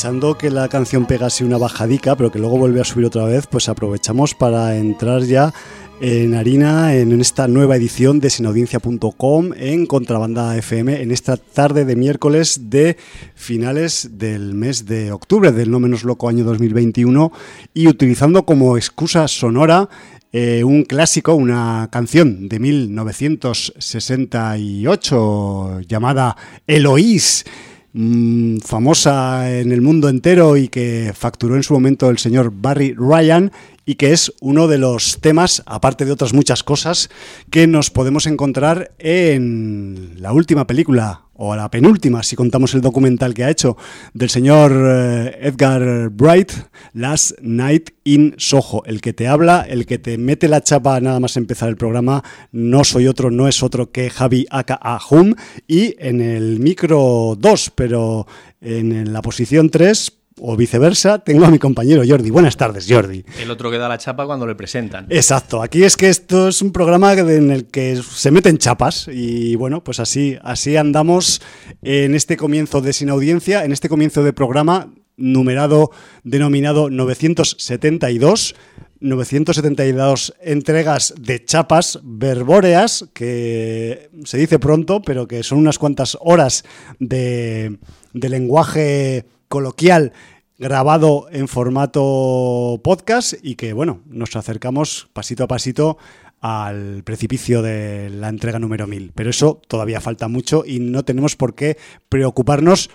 aprovechando que la canción pegase una bajadica, pero que luego vuelve a subir otra vez, pues aprovechamos para entrar ya en harina en esta nueva edición de sinaudiencia.com en Contrabanda FM en esta tarde de miércoles de finales del mes de octubre del no menos loco año 2021 y utilizando como excusa sonora eh, un clásico, una canción de 1968 llamada Eloís mm, famosa en el mundo entero y que facturó en su momento el señor Barry Ryan y que es uno de los temas, aparte de otras muchas cosas, que nos podemos encontrar en la última película, o la penúltima, si contamos el documental que ha hecho, del señor eh, Edgar Bright, Last Night in Soho. El que te habla, el que te mete la chapa nada más empezar el programa, no soy otro, no es otro que Javi Aka Ahum. Y en el micro 2, pero en la posición 3, o viceversa, tengo a mi compañero Jordi. Buenas tardes, Jordi. El otro que da la chapa cuando le presentan. Exacto, aquí es que esto es un programa en el que se meten chapas y bueno, pues así, así andamos en este comienzo de Sin Audiencia, en este comienzo de programa numerado, denominado 972. 972 entregas de chapas verbóreas, que se dice pronto, pero que son unas cuantas horas de, de lenguaje coloquial grabado en formato podcast y que, bueno, nos acercamos pasito a pasito al precipicio de la entrega número 1000. Pero eso todavía falta mucho y no tenemos por qué preocuparnos,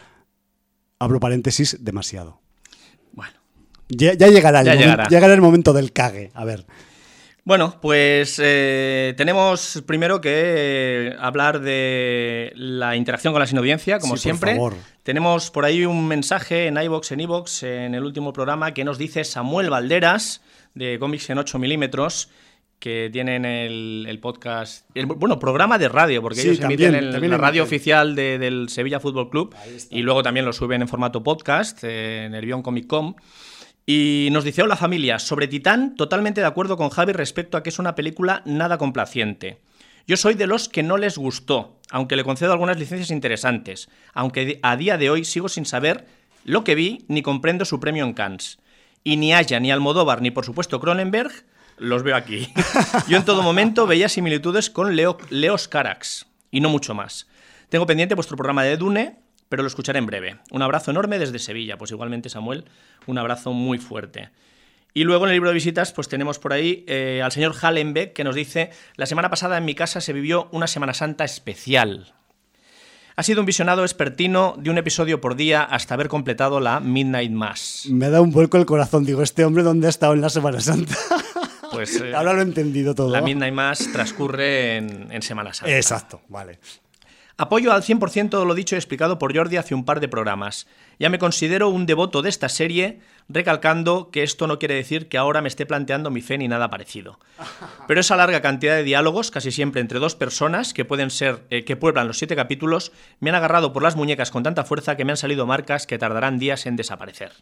abro paréntesis, demasiado. Bueno. Ya, ya llegará, el Ya momento, llegará. llegará el momento del cague. A ver. Bueno, pues eh, tenemos primero que hablar de la interacción con la sinaudiencia, como Sí, por siempre. favor. Tenemos por ahí un mensaje en iVox, en iVox, en el último programa, que nos dice Samuel Valderas, de cómics en 8 milímetros, que tienen el, el podcast, el, bueno, programa de radio, porque Sí, ellos también, emiten el- también la radio oficial de- del Sevilla Fútbol Club y luego también lo suben en formato podcast eh, en el Bion Comic Com. Y nos dice, hola familia, sobre Titán, totalmente de acuerdo con Javi respecto a que es una película nada complaciente. Yo soy de los que no les gustó, aunque le concedo algunas licencias interesantes, aunque a día de hoy sigo sin saber lo que vi ni comprendo su premio en Cannes. Y ni Aya, ni Almodóvar, ni por supuesto Cronenberg, los veo aquí. Yo en todo momento veía similitudes con Leo, Leos Carax, y no mucho más. Tengo pendiente vuestro programa de Dune, pero lo escucharé en breve. Un abrazo enorme desde Sevilla. Pues igualmente, Samuel, un abrazo muy fuerte. Y luego en el libro de visitas, pues tenemos por ahí eh, al señor Hallenbeck que nos dice: La semana pasada en mi casa se vivió una Semana Santa especial. Ha sido un visionado expertino de un episodio por día hasta haber completado la Midnight Mass. Me da un vuelco el corazón. Digo, este hombre, ¿dónde ha estado en la Semana Santa? Pues eh, Ahora lo he entendido todo. la Midnight Mass transcurre en, en Semana Santa. Exacto, vale. Apoyo al 100% lo dicho y explicado por Jordi hace un par de programas. Ya me considero un devoto de esta serie, recalcando que esto no quiere decir que ahora me esté planteando mi fe ni nada parecido. Pero esa larga cantidad de diálogos, casi siempre entre dos personas, que pueden ser, eh, que pueblan los siete capítulos, me han agarrado por las muñecas con tanta fuerza que me han salido marcas que tardarán días en desaparecer.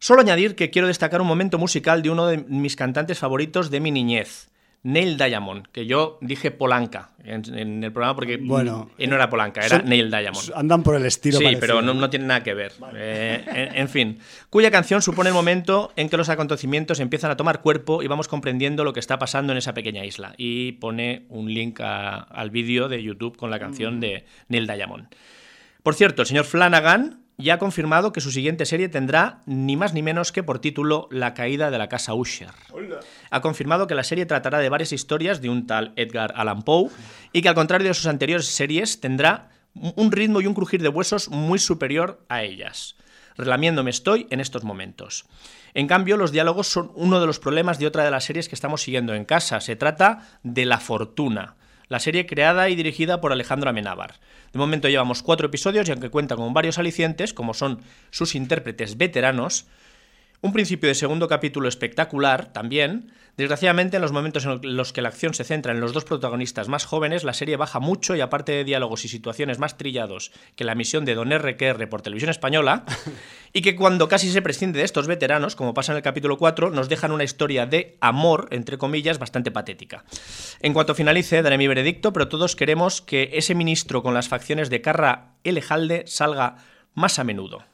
Solo añadir que quiero destacar un momento musical de uno de mis cantantes favoritos de mi niñez, Neil Diamond, que yo dije Polanca en, en el programa porque Bueno, mm, no era Polanca, era Son- Neil Diamond. Andan por el estilo. Sí, parecido. pero no, no tiene nada que ver. Eh, en, en fin, cuya canción supone el momento en que los acontecimientos empiezan a tomar cuerpo y vamos comprendiendo lo que está pasando en esa pequeña isla. Y pone un link a- al vídeo de YouTube con la canción de Neil Diamond. Por cierto, el señor Flanagan ya ha confirmado que su siguiente serie tendrá ni más ni menos que por título La caída de la casa Usher. Ha confirmado que la serie tratará de varias historias de un tal Edgar Allan Poe y que al contrario de sus anteriores series tendrá un ritmo y un crujir de huesos muy superior a ellas. Relamiéndome estoy en estos momentos. En cambio, los diálogos son uno de los problemas de otra de las series que estamos siguiendo en casa. Se trata de La Fortuna, la serie creada y dirigida por Alejandro Amenábar. De momento llevamos cuatro episodios y aunque cuenta con varios alicientes, como son sus intérpretes veteranos, un principio de segundo capítulo espectacular también. Desgraciadamente, en los momentos en los que la acción se centra en los dos protagonistas más jóvenes, la serie baja mucho y aparte de diálogos y situaciones más trillados que la misión de Don RQR por televisión española, y que cuando casi se prescinde de estos veteranos, como pasa en el capítulo 4, nos dejan una historia de amor, entre comillas, bastante patética. En cuanto finalice, daré mi veredicto, pero todos queremos que ese ministro con las facciones de Carra Elejalde salga más a menudo.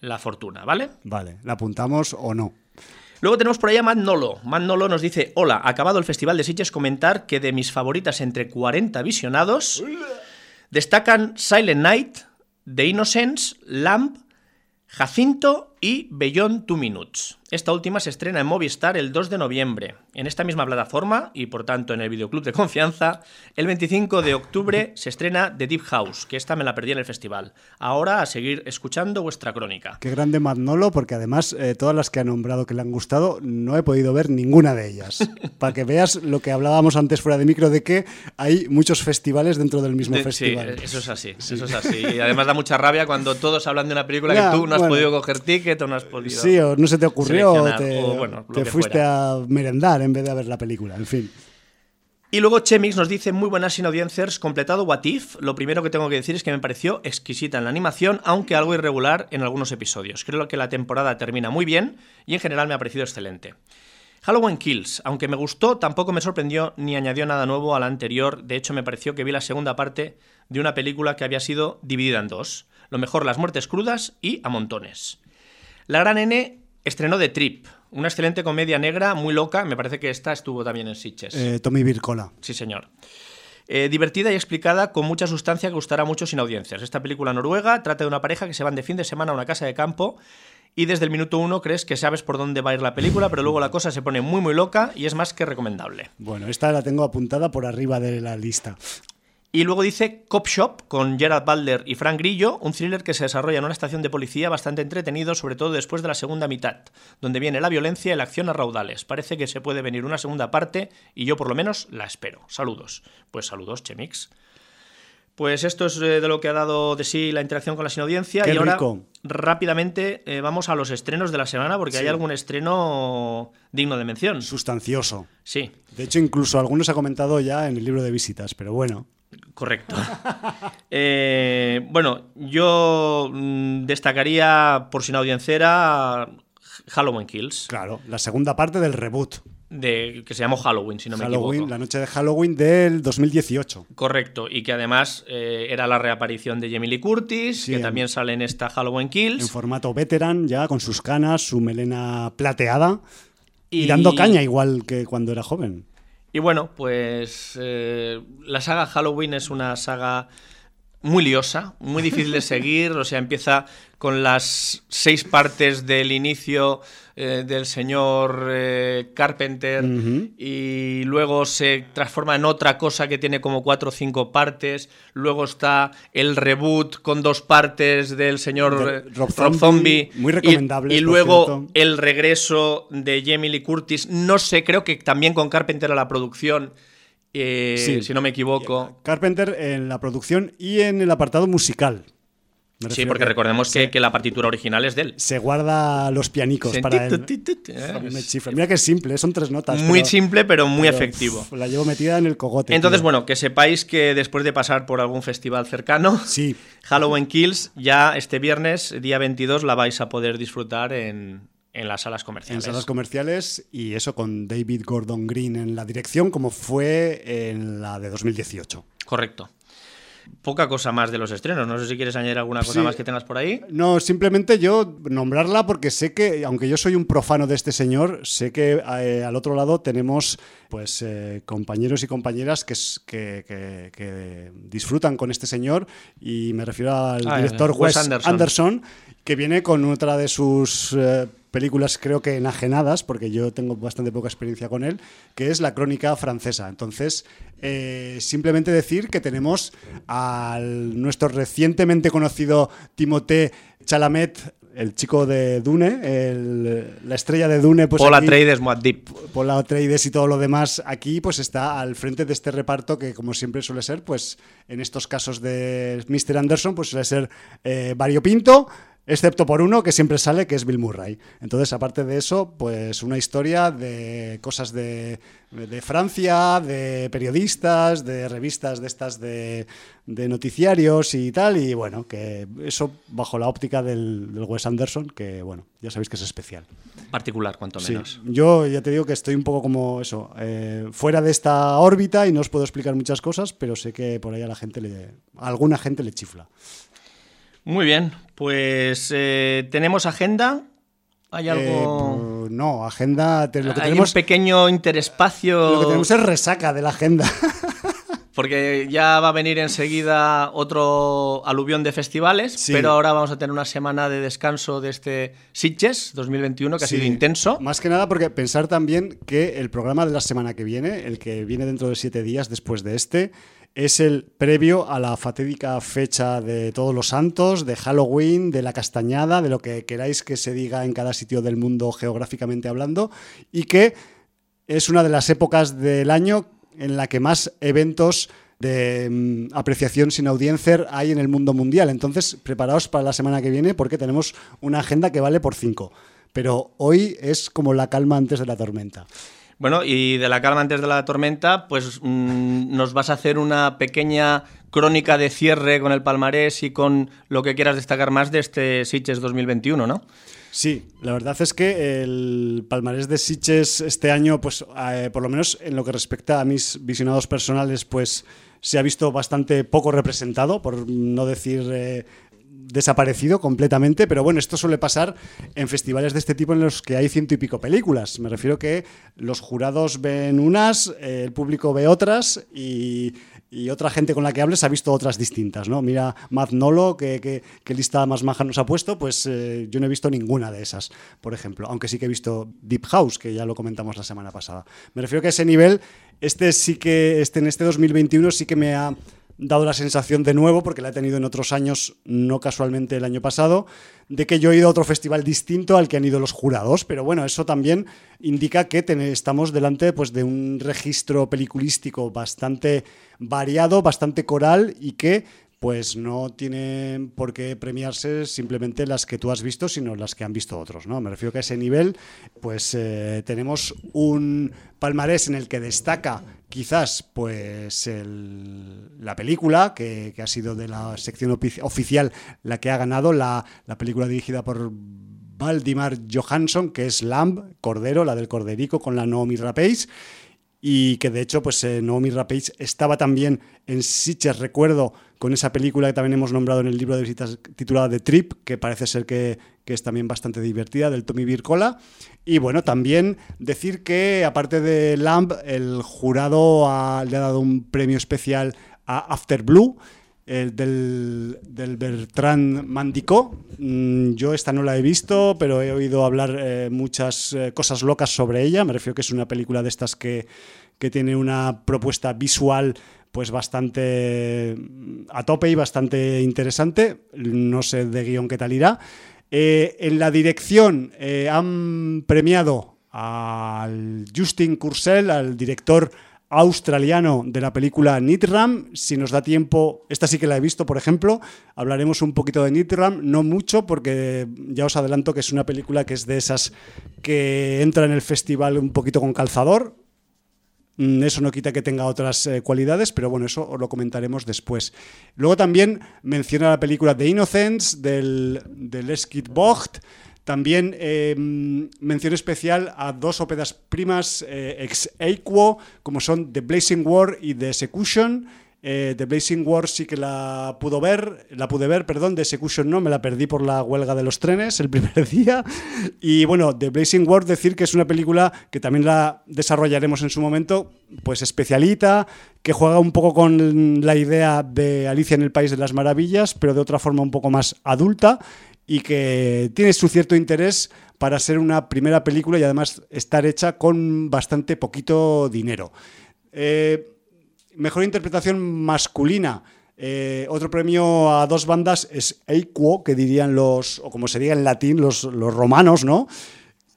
La fortuna, ¿vale? Vale, ¿la apuntamos o no? Luego tenemos por ahí a. Matt Nolo nos dice, hola, acabado el Festival de Sitges, comentar que de mis favoritas entre 40 visionados destacan Silent Night, The Innocence, Lamp, Jacinto y Beyond Two Minutes. Esta última se estrena en Movistar el 2 de noviembre. En esta misma plataforma, y por tanto en el videoclub de confianza, el 25 de octubre se estrena The Deep House, que esta me la perdí en el festival. Ahora a seguir escuchando vuestra crónica. Qué grande Magnolo, porque además eh, todas las que ha nombrado que le han gustado, no he podido ver ninguna de ellas. Para que veas lo que hablábamos antes fuera de micro, de que hay muchos festivales dentro del mismo De- festival. Sí, eso es así, eso es así. Y además da mucha rabia cuando todos hablan de una película Ya, que tú no has bueno. podido coger ticket o no has podido. Sí, o no se te ocurrió, o te, o bueno, lo te que fuiste fuera. a merendar en vez de a ver la película, en fin. Y luego Chemix nos dice muy buenas sin audiencers, completado What If. Lo primero que tengo que decir es que me pareció exquisita en la animación, aunque algo irregular en algunos episodios. Creo que la temporada termina muy bien y en general me ha parecido excelente. Halloween Kills, aunque me gustó, tampoco me sorprendió ni añadió nada nuevo a la anterior. De hecho, me pareció que vi la segunda parte de una película que había sido dividida en dos. Lo mejor, las muertes crudas y a montones. La Gran N estrenó The Trip, una excelente comedia negra muy loca. Me parece que esta estuvo también en Sitges. Eh, Tommy Vircola. Sí, señor. Eh, divertida y explicada con mucha sustancia que gustará mucho sin audiencias. Esta película noruega trata de una pareja que se van de fin de semana a una casa de campo y desde el minuto uno crees que sabes por dónde va a ir la película, pero luego la cosa se pone muy muy loca y es más que recomendable. Bueno, esta la tengo apuntada por arriba de la lista. Y luego dice Cop Shop con Gerard Butler y Frank Grillo, un thriller que se desarrolla en una estación de policía bastante entretenido, sobre todo después de la segunda mitad, donde viene la violencia y la acción a raudales. Parece que se puede venir una segunda parte y yo por lo menos la espero. Saludos. Pues saludos, Chemix. Pues esto es eh, de lo que ha dado de sí la interacción con la sin audiencia. Qué y ahora rico. rápidamente eh, vamos a los estrenos de la semana porque Sí. hay algún estreno digno de mención. Sustancioso. Sí, De hecho, incluso algunos ha comentado ya en el libro de visitas, pero bueno. correcto. Eh, bueno, yo mm, destacaría, por sin audiencera, Halloween Kills, Claro, la segunda parte del reboot. de, que se llamó Halloween, si no me Halloween, equivoco. la noche de Halloween del 2018. Correcto, y que además eh, era la reaparición de Jamie Lee Curtis, Sí, que en- también sale en esta Halloween En Kills. formato veteran, ya con sus canas, su melena plateada. Y, Y- dando caña igual que cuando era joven. Y bueno, pues eh, la saga Halloween es una saga muy liosa, muy difícil de seguir, o sea, empieza con las seis partes del inicio eh, del señor eh, Carpenter y luego se transforma en otra cosa que tiene como cuatro o cinco partes, luego está el reboot con dos partes del señor De eh, Rob Rob, Zombie, muy y- recomendables, y, luego cierto. el regreso de Jamie Lee Curtis, no sé, creo que también con Carpenter a la producción, eh, Sí. si no me equivoco. Carpenter en la producción y en el apartado musical. Sí, porque que recordemos que, que la partitura original es de él. Se guarda los pianicos para él. eh. Mira que es simple, son tres notas. Muy pero- simple, pero muy pero, efectivo. uf, la llevo metida en el cogote. Entonces, tío. bueno, que sepáis que después de pasar por algún festival cercano, Sí, Halloween Kills, ya este viernes, día 22, la vais a poder disfrutar en, en las salas en comerciales. salas comerciales y eso con David Gordon Green en la dirección, como fue en la de 2018. Correcto. Poca cosa más de los estrenos. No sé si quieres añadir alguna cosa Sí. más que tengas por ahí. No, simplemente yo nombrarla porque sé que, aunque yo soy un profano de este señor, sé que eh, al otro lado tenemos pues eh, compañeros y compañeras que, que, que- que disfrutan con este señor y me refiero al Ah, director Wes Wes, Anderson. Anderson. que viene con otra de sus eh, películas creo que enajenadas, porque yo tengo bastante poca experiencia con él, que es La Crónica Francesa. Entonces, eh, simplemente decir que tenemos al nuestro recientemente conocido Timothée Chalamet, el chico de Dune, el- la estrella de Dune, pues Paul Atreides, Muad'Dib. Paul Atreides y todo lo demás aquí, pues está al frente de este reparto que, como siempre suele ser, pues en estos casos de Mr. Anderson, pues suele ser eh, variopinto, excepto por uno que siempre sale, que es Bill Murray. Entonces, aparte de eso, pues una historia de cosas de, de Francia, de periodistas, de revistas de estas de, de noticiarios y tal, y bueno, que eso bajo la óptica del, del Wes Anderson, que bueno, ya sabéis que es especial. Particular, cuanto Sí, menos. yo ya te digo que estoy un poco como eso, eh, fuera de esta órbita y no os puedo explicar muchas cosas, pero sé que por ahí a la gente le, a alguna gente le chifla. Muy bien, pues eh, tenemos agenda. ¿Hay Eh, algo? pues, no, agenda, te- lo que Hay tenemos, un pequeño interespacio. lo que tenemos es resaca de la agenda. Porque ya va a venir enseguida otro aluvión de festivales, Sí. pero ahora vamos a tener una semana de descanso de este Sitges 2021 que ha sido intenso. Más que nada porque pensar también que el programa de la semana que viene, el que viene dentro de siete días después de este, es el previo a la fatídica fecha de Todos los Santos, de Halloween, de la Castañada, de lo que queráis que se diga en cada sitio del mundo geográficamente hablando, y que es una de las épocas del año en la que más eventos de mm, apreciación sin audiencia hay en el mundo mundial. Entonces, preparaos para la semana que viene porque tenemos una agenda que vale por cinco. Pero hoy es como la calma antes de la tormenta. Bueno, y de la calma antes de la tormenta, pues mm, nos vas a hacer una pequeña crónica de cierre con el palmarés y con lo que quieras destacar más de este Sitges 2021, ¿no? Sí, la verdad es que el palmarés de Sitges este año, pues eh, por lo menos en lo que respecta a mis visionados personales, pues se ha visto bastante poco representado, por no decir eh, desaparecido completamente, pero bueno, esto suele pasar en festivales de este tipo en los que hay ciento y pico películas. Me refiero que los jurados ven unas, eh, el público ve otras y, otra gente con la que hables ha visto otras distintas, ¿no? Mira Matt Nolo, que lista más maja nos ha puesto, pues eh, yo no he visto ninguna de esas, por ejemplo, aunque sí que he visto Deep House, que ya lo comentamos la semana pasada. Me refiero que a ese nivel, este sí que, este, en este 2021 sí que me ha dado la sensación de nuevo, porque la he tenido en otros años, no casualmente el año pasado, de que yo he ido a otro festival distinto al que han ido los jurados, pero bueno, eso también indica que estamos delante pues, de un registro peliculístico bastante variado, bastante coral y que pues no tienen por qué premiarse simplemente las que tú has visto, sino las que han visto otros, ¿no? Me refiero que a ese nivel, pues eh, tenemos un palmarés en el que destaca quizás pues la película, que, ha sido de la sección ofi- oficial la que ha ganado, la, la película dirigida por Valdimar Johansson, que es Lamb, Cordero, la del Corderico, con la Naomi Rapace y que de hecho pues eh, Naomi Rapace estaba también en Sitges, recuerdo, con esa película que también hemos nombrado en el libro de visitas titulada The Trip, que parece ser que, que es también bastante divertida, del Tommy Vircola. Y bueno, también decir que aparte de Lamb, el jurado ha- le ha dado un premio especial a After Blue, el del, del Bertrand Mandicó. Mm, Yo esta no la he visto, pero he oído hablar eh, muchas eh, cosas locas sobre ella. Me refiero que es una película de estas que, que tiene una propuesta visual pues bastante mm, a tope y bastante interesante. No sé de guion qué tal irá. Eh, en la dirección eh, han premiado al Justin Kurzel, al director australiano de la película Nitram. Si nos da tiempo, esta sí que la he visto, por ejemplo, hablaremos un poquito de Nitram, no mucho, porque ya os adelanto que es una película que es de esas que entra en el festival un poquito con calzador. Mm, Eso no quita que tenga otras eh, cualidades, pero bueno, eso lo comentaremos después. Luego también menciona la película The Innocence del, del Eskid Vogt. También eh, mención especial a dos óperas primas eh, ex equo, como son The Blazing War y The Execution. Eh, The Blazing War sí que la pudo ver, la pude ver, perdón, The Execution no, me la perdí por la huelga de los trenes el primer día. Y bueno, The Blazing War decir que es una película que también la desarrollaremos en su momento, pues especialita, que juega un poco con la idea de Alicia en el País de las Maravillas, pero de otra forma un poco más adulta y que tiene su cierto interés para ser una primera película y además estar hecha con bastante poquito dinero. Eh, mejor interpretación masculina. Eh, otro premio a dos bandas es Equo, que dirían los, o como se diga en latín, los, los romanos, ¿no?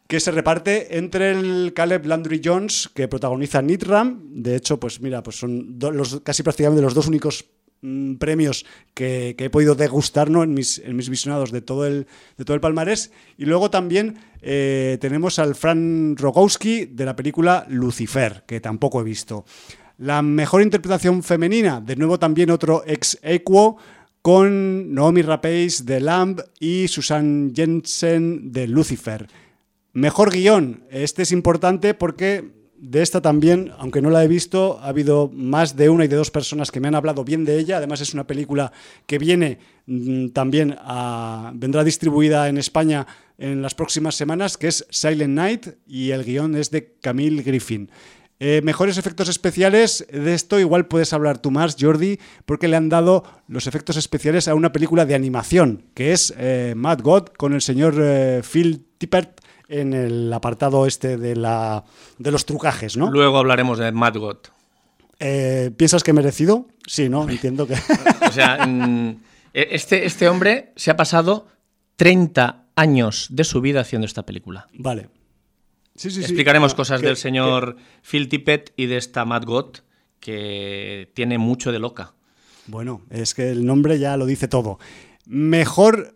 Que se reparte entre el Caleb Landry Jones, que protagoniza Nitram. De hecho, pues mira, pues son los, casi prácticamente los dos únicos mm, premios que, que he podido degustar ¿no? en, mis, en mis visionados de todo el, de todo el palmarés. Y luego también eh, tenemos al Fran Rogowski de la película Lucifer, que tampoco he visto. La mejor interpretación femenina, de nuevo también otro ex equo, con Naomi Rapace de Lamb y Susan Jensen de Lucifer. Mejor guion, este es importante porque de esta también, aunque no la he visto, ha habido más de una y de dos personas que me han hablado bien de ella. Además es una película que viene mm, también a, vendrá distribuida en España en las próximas semanas, que es Silent Night y el guion es de Camille Griffin. Eh, mejores efectos especiales, de esto igual puedes hablar tú más, Jordi, porque le han dado los efectos especiales a una película de animación, que es eh, Mad God, con el señor eh, Phil Tippett en el apartado este de, la, de los trucajes, ¿no? Luego hablaremos de Mad God. Eh, ¿Piensas que merecido? Sí, ¿no? Entiendo que... O sea, este, este hombre se ha pasado 30 años de su vida haciendo esta película. vale. Sí, sí, sí. Explicaremos Ah, cosas que- del señor Phil Tippett y de esta Mad God, que tiene mucho de loca. Bueno, es que el nombre ya lo dice todo. Mejor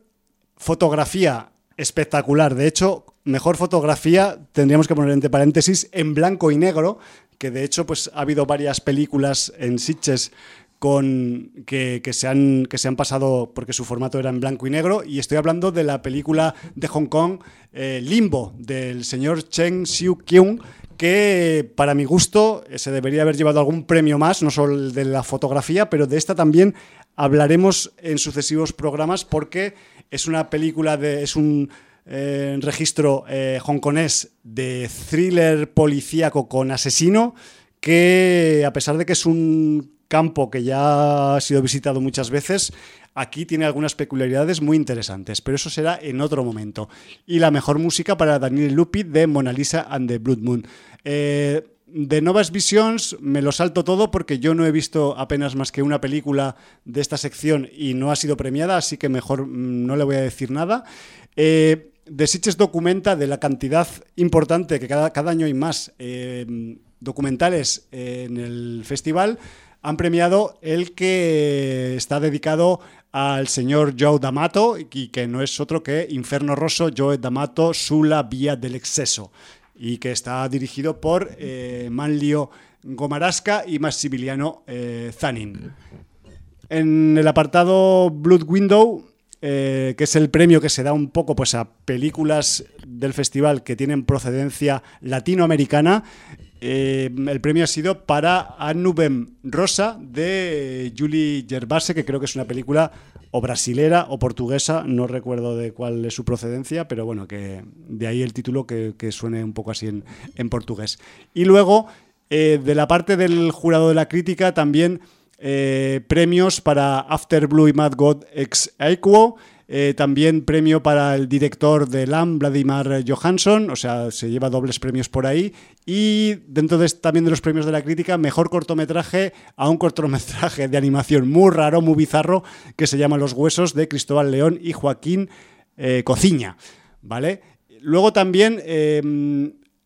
fotografía espectacular. De hecho, mejor fotografía tendríamos que poner entre paréntesis en blanco y negro, que de hecho pues ha habido varias películas en Sitges con que, que se han, que se han pasado porque su formato era en blanco y negro. Y estoy hablando de la película de Hong Kong eh, Limbo del señor Cheng Siu Kyung que para mi gusto se debería haber llevado algún premio más, no solo el de la fotografía, pero de esta también hablaremos en sucesivos programas porque es una película de es un eh, registro eh, hongkonés de thriller policíaco con asesino que a pesar de que es un campo que ya ha sido visitado muchas veces, aquí tiene algunas peculiaridades muy interesantes, pero eso será en otro momento. Y la mejor música para Daniel Lupi de Mona Lisa and the Blood Moon. Eh, de Novas Visions me lo salto todo porque yo no he visto apenas más que una película de esta sección y no ha sido premiada, así que mejor mm, no le voy a decir nada. Eh, de Sitges documenta de la cantidad importante que cada, cada año hay más eh, documentales en el festival. Han premiado el que está dedicado al señor Joe D'Amato y que no es otro que Inferno Rosso, Joe D'Amato, Sulla Vía del Exceso y que está dirigido por eh, Manlio Gomarasca y Massimiliano eh, Zanin. En el apartado Blood Window, eh, que es el premio que se da un poco pues, a películas del festival que tienen procedencia latinoamericana, eh, el premio ha sido para Anubem Rosa de Julie Gervase, que creo que es una película o brasilera o portuguesa, no recuerdo de cuál es su procedencia, pero bueno, que de ahí el título que, suene un poco así en, en portugués. Y luego, eh, de la parte del jurado de la crítica, también eh, premios para After Blue y Mad God ex Aequo, eh, también premio para el director de LAM, Vladimir Johansson, o sea, se lleva dobles premios por ahí. Y dentro de, también de los premios de la crítica, mejor cortometraje a un cortometraje de animación muy raro, muy bizarro, que se llama Los Huesos, de Cristóbal León y Joaquín eh, Cociña. ¿Vale? Luego también eh,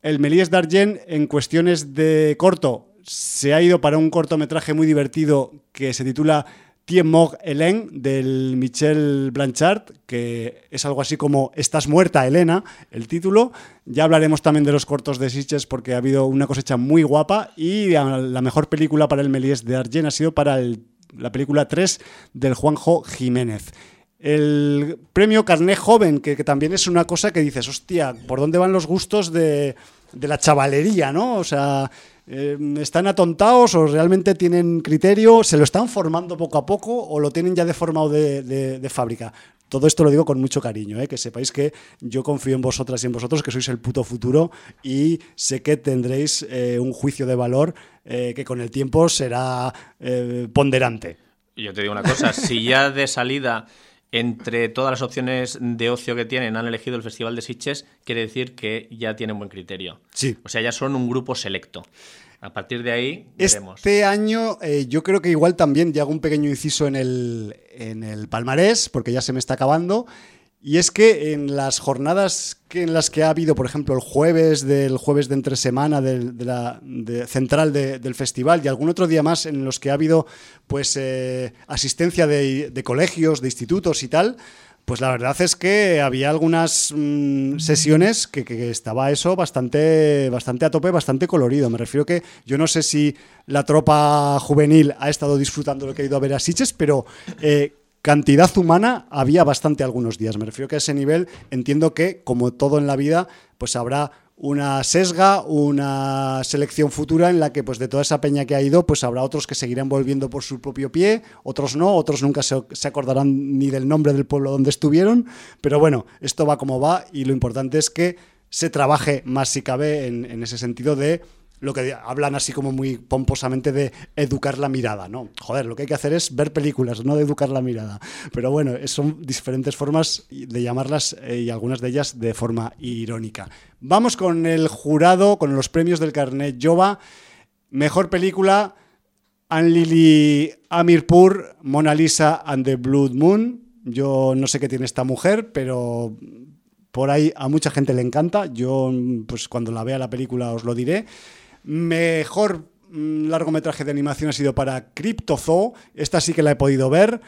el Melíes d'Argent, en cuestiones de corto, se ha ido para un cortometraje muy divertido que se titula Tien Mort Hélène del Michel Blanchard, que es algo así como Estás muerta, Elena, el título. Ya hablaremos también de los cortos de Sitges porque ha habido una cosecha muy guapa y la mejor película para el Méliès de Argent ha sido para la película 3 del Juanjo Jiménez. El premio Carné Joven, que, que, también es una cosa que dices, hostia, ¿por dónde van los gustos de, de la chavalería, no? O sea, eh, ¿están atontados o realmente tienen criterio? ¿Se lo están formando poco a poco o lo tienen ya deformado de, de, de fábrica? Todo esto lo digo con mucho cariño, ¿eh? que sepáis que yo confío en vosotras y en vosotros, que sois el puto futuro y sé que tendréis eh, un juicio de valor que con el tiempo será ponderante. Yo te digo una cosa, si ya de salida entre todas las opciones de ocio que tienen han elegido el Festival de Sitges, quiere decir que ya tienen buen criterio. Sí. O sea, ya son un grupo selecto. A partir de ahí, veremos. Este año eh, yo creo que igual también ya hago un pequeño inciso en el, en el palmarés, porque ya se me está acabando. Y es que en las jornadas que en las que ha habido, por ejemplo, el jueves del jueves de entre semana de, de la central de, del festival y algún otro día más en los que ha habido pues eh, asistencia de, colegios, de institutos y tal, pues la verdad es que había algunas mmm, sesiones que, que, estaba eso bastante, bastante a tope, bastante colorido. Me refiero que yo no sé si la tropa juvenil ha estado disfrutando lo que ha ido a ver a Siches, pero eh, cantidad humana había bastante algunos días. Me refiero que a ese nivel entiendo que, como todo en la vida, pues habrá una sesga, una selección futura en la que pues de toda esa peña que ha ido, pues habrá otros que seguirán volviendo por su propio pie, otros no, otros nunca se, acordarán ni del nombre del pueblo donde estuvieron, pero bueno, esto va como va y lo importante es que se trabaje más si cabe en ese sentido de lo que hablan así como muy pomposamente de educar la mirada, ¿no? Joder, lo que hay que hacer es ver películas, no de educar la mirada. Pero bueno, son diferentes formas de llamarlas eh, y algunas de ellas de forma irónica. Vamos con el jurado, con los premios del Carnet Jova. Mejor película, Anlili Amirpur, Mona Lisa and the Blood Moon. Yo no sé qué tiene esta mujer, pero por ahí a mucha gente le encanta. Yo, pues cuando la vea la película os lo diré. Mejor mm, largometraje de animación ha sido para Cryptozoo. Esta sí que la he podido ver.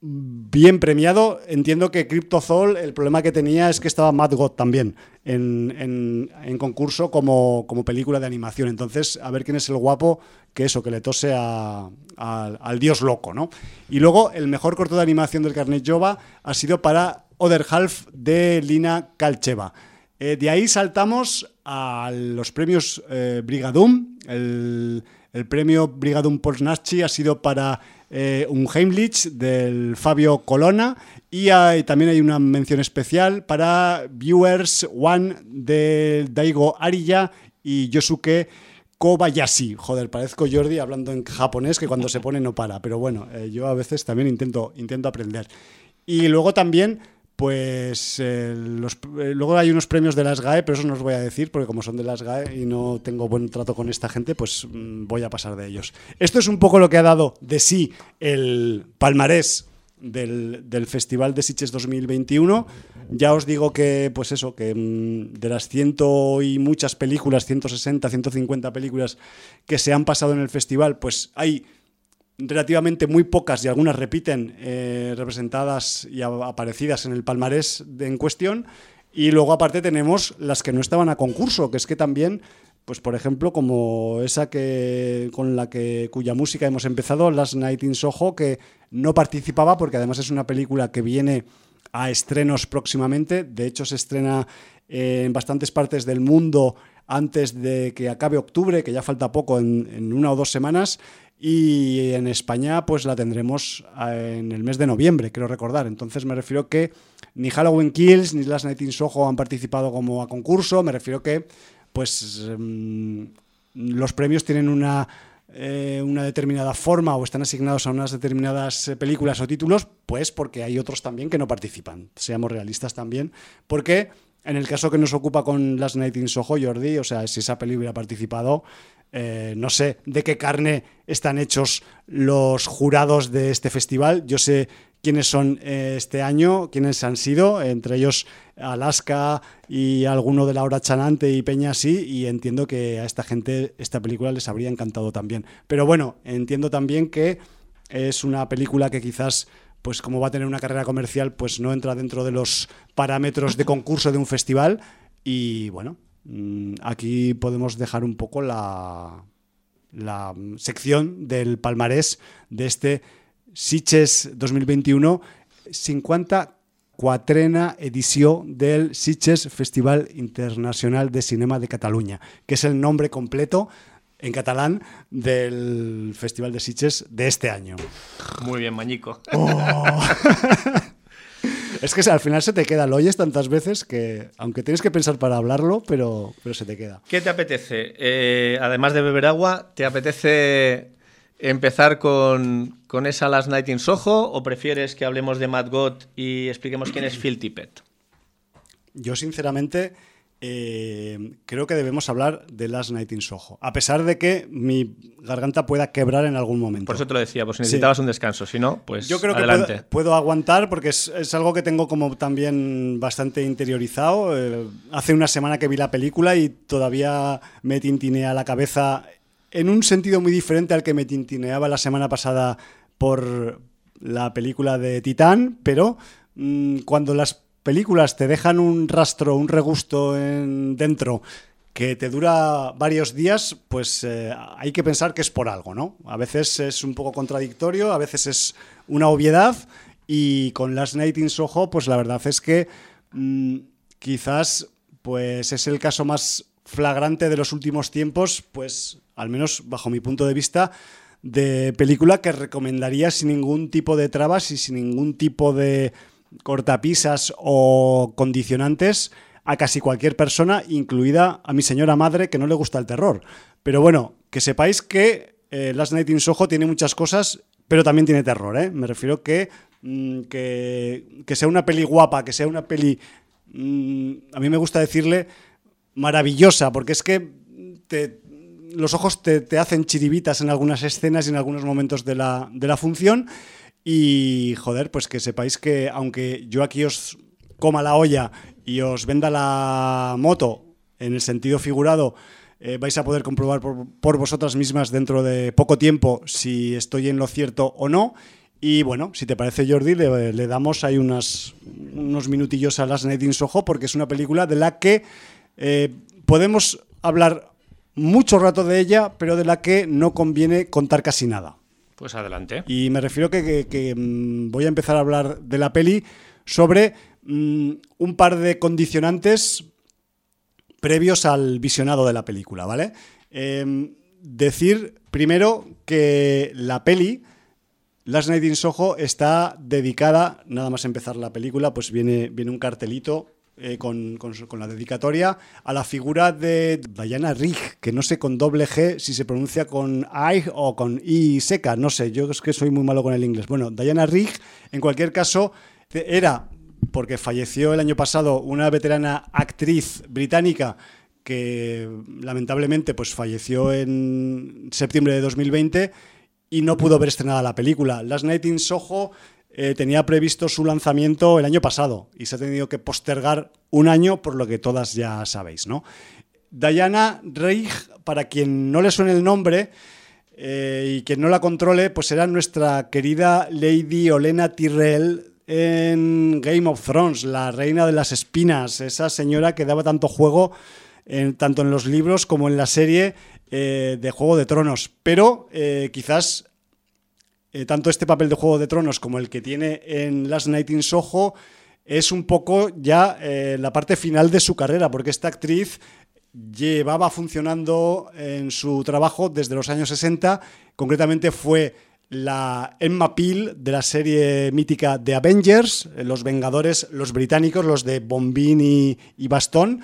Bien premiado. Entiendo que Cryptozoo, el problema que tenía es que estaba Mad God también en, en, en concurso como, como, película de animación. Entonces, a ver quién es el guapo que eso, que le tose a, al dios loco, ¿no? Y luego, el mejor corto de animación del Carnet Jova ha sido para Other Half de Lina Kalcheva. Eh, de ahí saltamos a los premios eh, Brigadum. El, premio Brigadum Polsnachi ha sido para eh, un Heimlich del Fabio Colonna y también hay una mención especial para Viewers One de Daigo Arilla y Yosuke Kobayashi. Joder, parezco Jordi hablando en japonés que cuando se pone no para, pero bueno, eh, yo a veces también intento, intento aprender. Y luego también pues eh, eh, luego hay unos premios de las GAE, pero eso no os voy a decir, porque como son de las GAE y no tengo buen trato con esta gente, pues mmm, voy a pasar de ellos. Esto es un poco lo que ha dado de sí el palmarés del, Festival de Sitges 2021. Ya os digo que, pues eso, que mmm, de las ciento y muchas películas, 160, 150 películas que se han pasado en el festival, pues hay relativamente muy pocas y algunas repiten eh, representadas y aparecidas en el palmarés en cuestión. Y luego aparte tenemos las que no estaban a concurso, que es que también, pues por ejemplo, como esa que con la que cuya música hemos empezado, Last Night in Soho, que no participaba porque además es una película que viene a estrenos próximamente. De hecho, se estrena en bastantes partes del mundo antes de que acabe octubre, que ya falta poco, en, en una o dos semanas. Y en España, pues la tendremos eh, en el mes de noviembre, quiero recordar. Entonces me refiero que ni Halloween Kills ni Last Night in Soho han participado como a concurso. Me refiero que, pues, mm, los premios tienen una, eh, una determinada forma o están asignados a unas determinadas eh, películas o títulos, pues porque hay otros también que no participan. Seamos realistas también. Porque en el caso que nos ocupa con Last Night in Soho, Jordi, o sea, si esa película ha participado, eh, no sé de qué carne están hechos los jurados de este festival. Yo sé quiénes son eh, este año, quiénes han sido, entre ellos Alaska y alguno de la hora chanante y Peña así, y entiendo que a esta gente esta película les habría encantado también. Pero bueno, entiendo también que es una película que quizás pues como va a tener una carrera comercial, pues no entra dentro de los parámetros de concurso de un festival. Y bueno, mm, aquí podemos dejar un poco la, la sección del palmarés de este Sitges 2021, 54 edición del Sitges Festival Internacional de Cinema de Cataluña, que es el nombre completo en catalán del Festival de Sitges de este año. Muy bien, Mañico. Es que al final se te queda, lo oyes tantas veces que, aunque tienes que pensar para hablarlo, pero, pero se te queda. ¿Qué te apetece? Eh, además de beber agua, ¿te apetece empezar con, con esa Last Night in Soho o prefieres que hablemos de Matt Gott y expliquemos quién es Phil Tippett? Yo, sinceramente, eh, creo que debemos hablar de Last Night in Soho, a pesar de que mi garganta pueda quebrar en algún momento. Por eso te lo decía, pues si necesitabas un descanso, si no, pues Yo creo adelante. que puedo, puedo aguantar porque es, es algo que tengo como también bastante interiorizado. Eh, hace una semana que vi la película y todavía me tintinea la cabeza en un sentido muy diferente al que me tintineaba la semana pasada por la película de Titán, pero mm, cuando las películas te dejan un rastro, un regusto en, dentro que te dura varios días, pues eh, hay que pensar que es por algo, ¿no? A veces es un poco contradictorio, a veces es una obviedad y con Last Night in Soho, pues la verdad es que mm, quizás pues es el caso más flagrante de los últimos tiempos, pues al menos bajo mi punto de vista, de película que recomendaría sin ningún tipo de trabas y sin ningún tipo de cortapisas o condicionantes a casi cualquier persona, incluida a mi señora madre que no le gusta el terror. Pero bueno, que sepáis que eh, Last Night in Soho tiene muchas cosas, pero también tiene terror, ¿eh? Me refiero que, mm, que, que sea una peli guapa, que sea una peli, mm, a mí me gusta decirle, maravillosa, porque es que te, los ojos te, te, hacen chiribitas en algunas escenas y en algunos momentos de la, de la función. Y joder, pues que sepáis que aunque yo aquí os coma la olla y os venda la moto en el sentido figurado, eh, vais a poder comprobar por, por, vosotras mismas dentro de poco tiempo si estoy en lo cierto o no. Y bueno, si te parece, Jordi, le, damos ahí unas, unos minutillos a Last Night in Soho porque es una película de la que eh, podemos hablar mucho rato de ella, pero de la que no conviene contar casi nada. Pues adelante. Y me refiero que, que, mmm, voy a empezar a hablar de la peli sobre mmm, un par de condicionantes previos al visionado de la película, ¿vale? Eh, decir primero que la peli, Last Night in Soho, está dedicada, nada más empezar la película, pues viene, viene un cartelito eh, con, la dedicatoria a la figura de Diana Rigg, que no sé con doble G si se pronuncia con I o con I seca, no sé, yo es que soy muy malo con el inglés. Bueno, Diana Rigg, en cualquier caso, era, porque falleció el año pasado, una veterana actriz británica que lamentablemente pues falleció en septiembre de 2020 y no pudo ver estrenada la película. Last Night in Soho eh, tenía previsto su lanzamiento el año pasado y se ha tenido que postergar un año, por lo que todas ya sabéis, ¿no? Diana Reich, para quien no le suene el nombre, eh, y quien no la controle, pues era nuestra querida Lady Olena Tyrell en Game of Thrones, la reina de las espinas, esa señora que daba tanto juego en- tanto en los libros como en la serie eh, de Juego de Tronos. Pero quizás eh, tanto este papel de Juego de Tronos como el que tiene en Last Night in Soho es un poco ya eh, la parte final de su carrera, porque esta actriz llevaba funcionando en su trabajo desde los años 60, concretamente fue la Emma Peel de la serie mítica de Avengers, eh, los Vengadores, los británicos, los de Bombín y, y Bastón,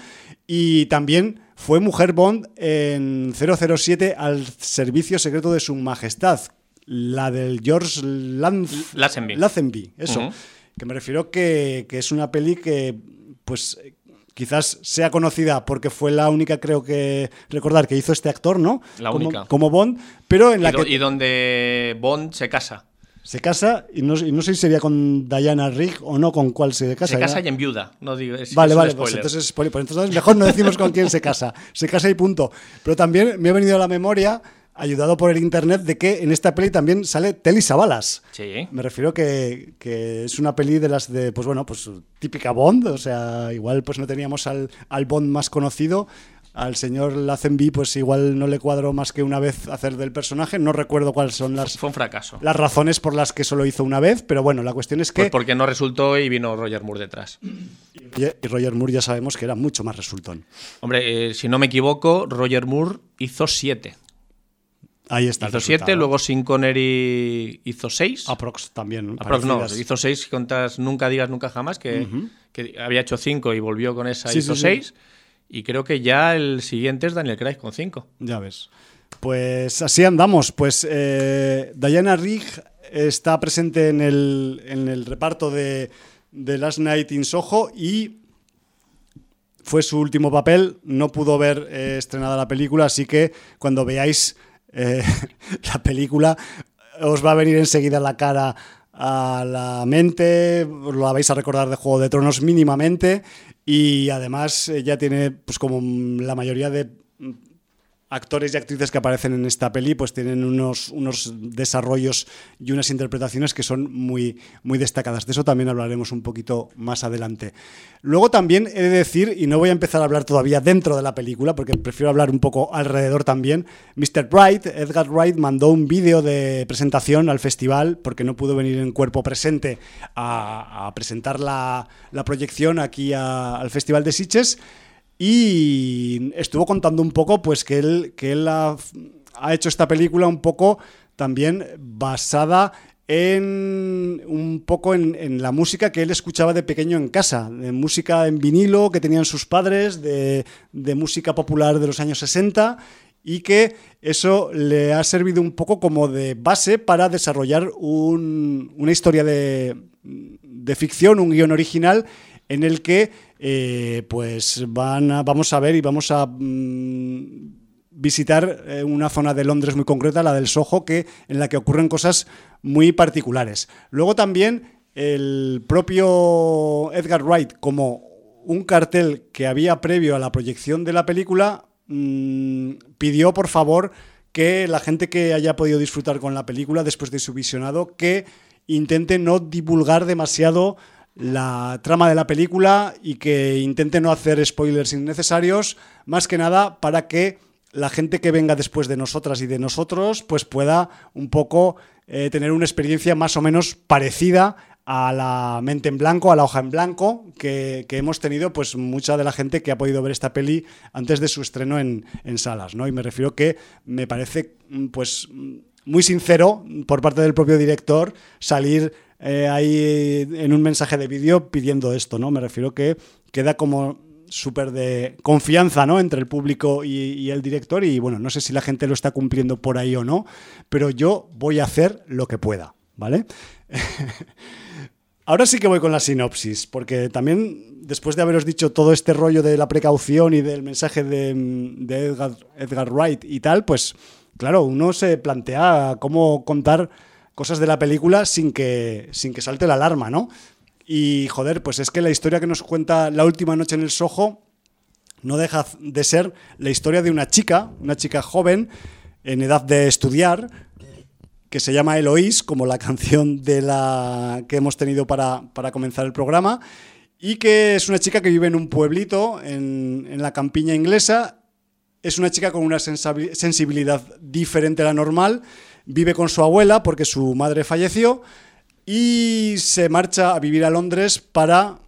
y también fue mujer Bond en 007 al servicio secreto de su majestad, la del George Lanz- Lazenby. Lazenby, eso. Que me refiero que, que es una peli que, pues, eh, quizás sea conocida porque fue la única, creo que recordar, que hizo este actor, ¿no? La como, única. Como Bond, pero en Y, la do- que y donde Bond se casa. se casa, y no, y no sé si sería con Diana Rigg o no, con cuál se casa. se casa y enviuda. No digo, es, Vale, es vale, pues entonces, spoiler. Pues entonces mejor no decimos con quién se casa. Se casa y punto. Pero también me ha venido a la memoria, ayudado por el internet, de que en esta peli también sale Telly Savalas. Sí. Me refiero que, que es una peli de las de, pues bueno, pues típica Bond, o sea, igual pues no teníamos al, al Bond más conocido, al señor Lazenby pues igual no le cuadró más que una vez hacer del personaje, no recuerdo cuáles son las, Fue un fracaso. las razones por las que solo hizo una vez, pero bueno, la cuestión es que... Pues porque no resultó y vino Roger Moore detrás. Y Roger Moore ya sabemos que era mucho más resultón. Hombre, eh, si no me equivoco, Roger Moore hizo siete. Ahí está. Hizo siete, resultado. luego Sin Connery hizo seis. Aprox también. Aprox no, hizo seis contas Nunca digas nunca jamás, que, que había hecho cinco y volvió con esa, Sí, hizo sí, sí. seis. Y creo que ya el siguiente es Daniel Craig con cinco. Ya ves. Pues así andamos. Pues eh, Diana Rigg está presente en el, en el reparto de, de Last Night in Soho y fue su último papel. No pudo ver eh, estrenada la película, así que cuando veáis eh, la película os va a venir enseguida la cara a la mente, la vais a recordar de Juego de Tronos mínimamente y además ella tiene, pues como la mayoría de actores y actrices que aparecen en esta peli pues tienen unos, unos desarrollos y unas interpretaciones que son muy, muy destacadas. De eso también hablaremos un poquito más adelante. Luego también he de decir, y no voy a empezar a hablar todavía dentro de la película, porque prefiero hablar un poco alrededor también, Mr. Wright, Edgar Wright, mandó un vídeo de presentación al festival, porque no pudo venir en cuerpo presente a, a presentar la, la proyección aquí a- al Festival de Sitges y estuvo contando un poco pues que él, que él ha, hecho esta película un poco también basada en un poco en, en la música que él escuchaba de pequeño en casa, de música en vinilo que tenían sus padres, de, de música popular de los años 60 y que eso le ha servido un poco como de base para desarrollar un- una historia de, de ficción, un guion original en el que eh, pues van vamos a ver y vamos a mm, visitar eh, una zona de Londres muy concreta, la del Soho, que, en la que ocurren cosas muy particulares. Luego también el propio Edgar Wright, como un cartel que había previo a la proyección de la película, mm, pidió por favor que la gente que haya podido disfrutar con la película después de su visionado, que intente no divulgar demasiado la trama de la película y que intente no hacer spoilers innecesarios, más que nada para que la gente que venga después de nosotras y de nosotros pues pueda un poco eh, tener una experiencia más o menos parecida a la mente en blanco, a la hoja en blanco que, que hemos tenido pues mucha de la gente que ha podido ver esta peli antes de su estreno en, en salas, ¿no? Y me refiero que me parece pues muy sincero por parte del propio director salir eh, ahí en un mensaje de vídeo pidiendo esto, ¿no? Me refiero que queda como súper de confianza, ¿no? Entre el público y, el director y bueno, no sé si la gente lo está cumpliendo por ahí o no, pero yo voy a hacer lo que pueda, ¿vale? Ahora sí que voy con la sinopsis, porque también después de haberos dicho todo este rollo de la precaución y del mensaje de, Edgar Wright y tal, pues claro, uno se plantea cómo contar cosas de la película sin que, sin que salte la alarma, ¿no? Y joder, pues es que la historia que nos cuenta la última noche en el Soho no deja de ser la historia de una chica, una chica joven, en edad de estudiar, que se llama Eloís, como la canción de la que hemos tenido para, para comenzar el programa, y que es una chica que vive en un pueblito en, en la campiña inglesa. Es una chica con una sensibilidad diferente a la normal. Vive con su abuela porque su madre falleció y se marcha a vivir a Londres para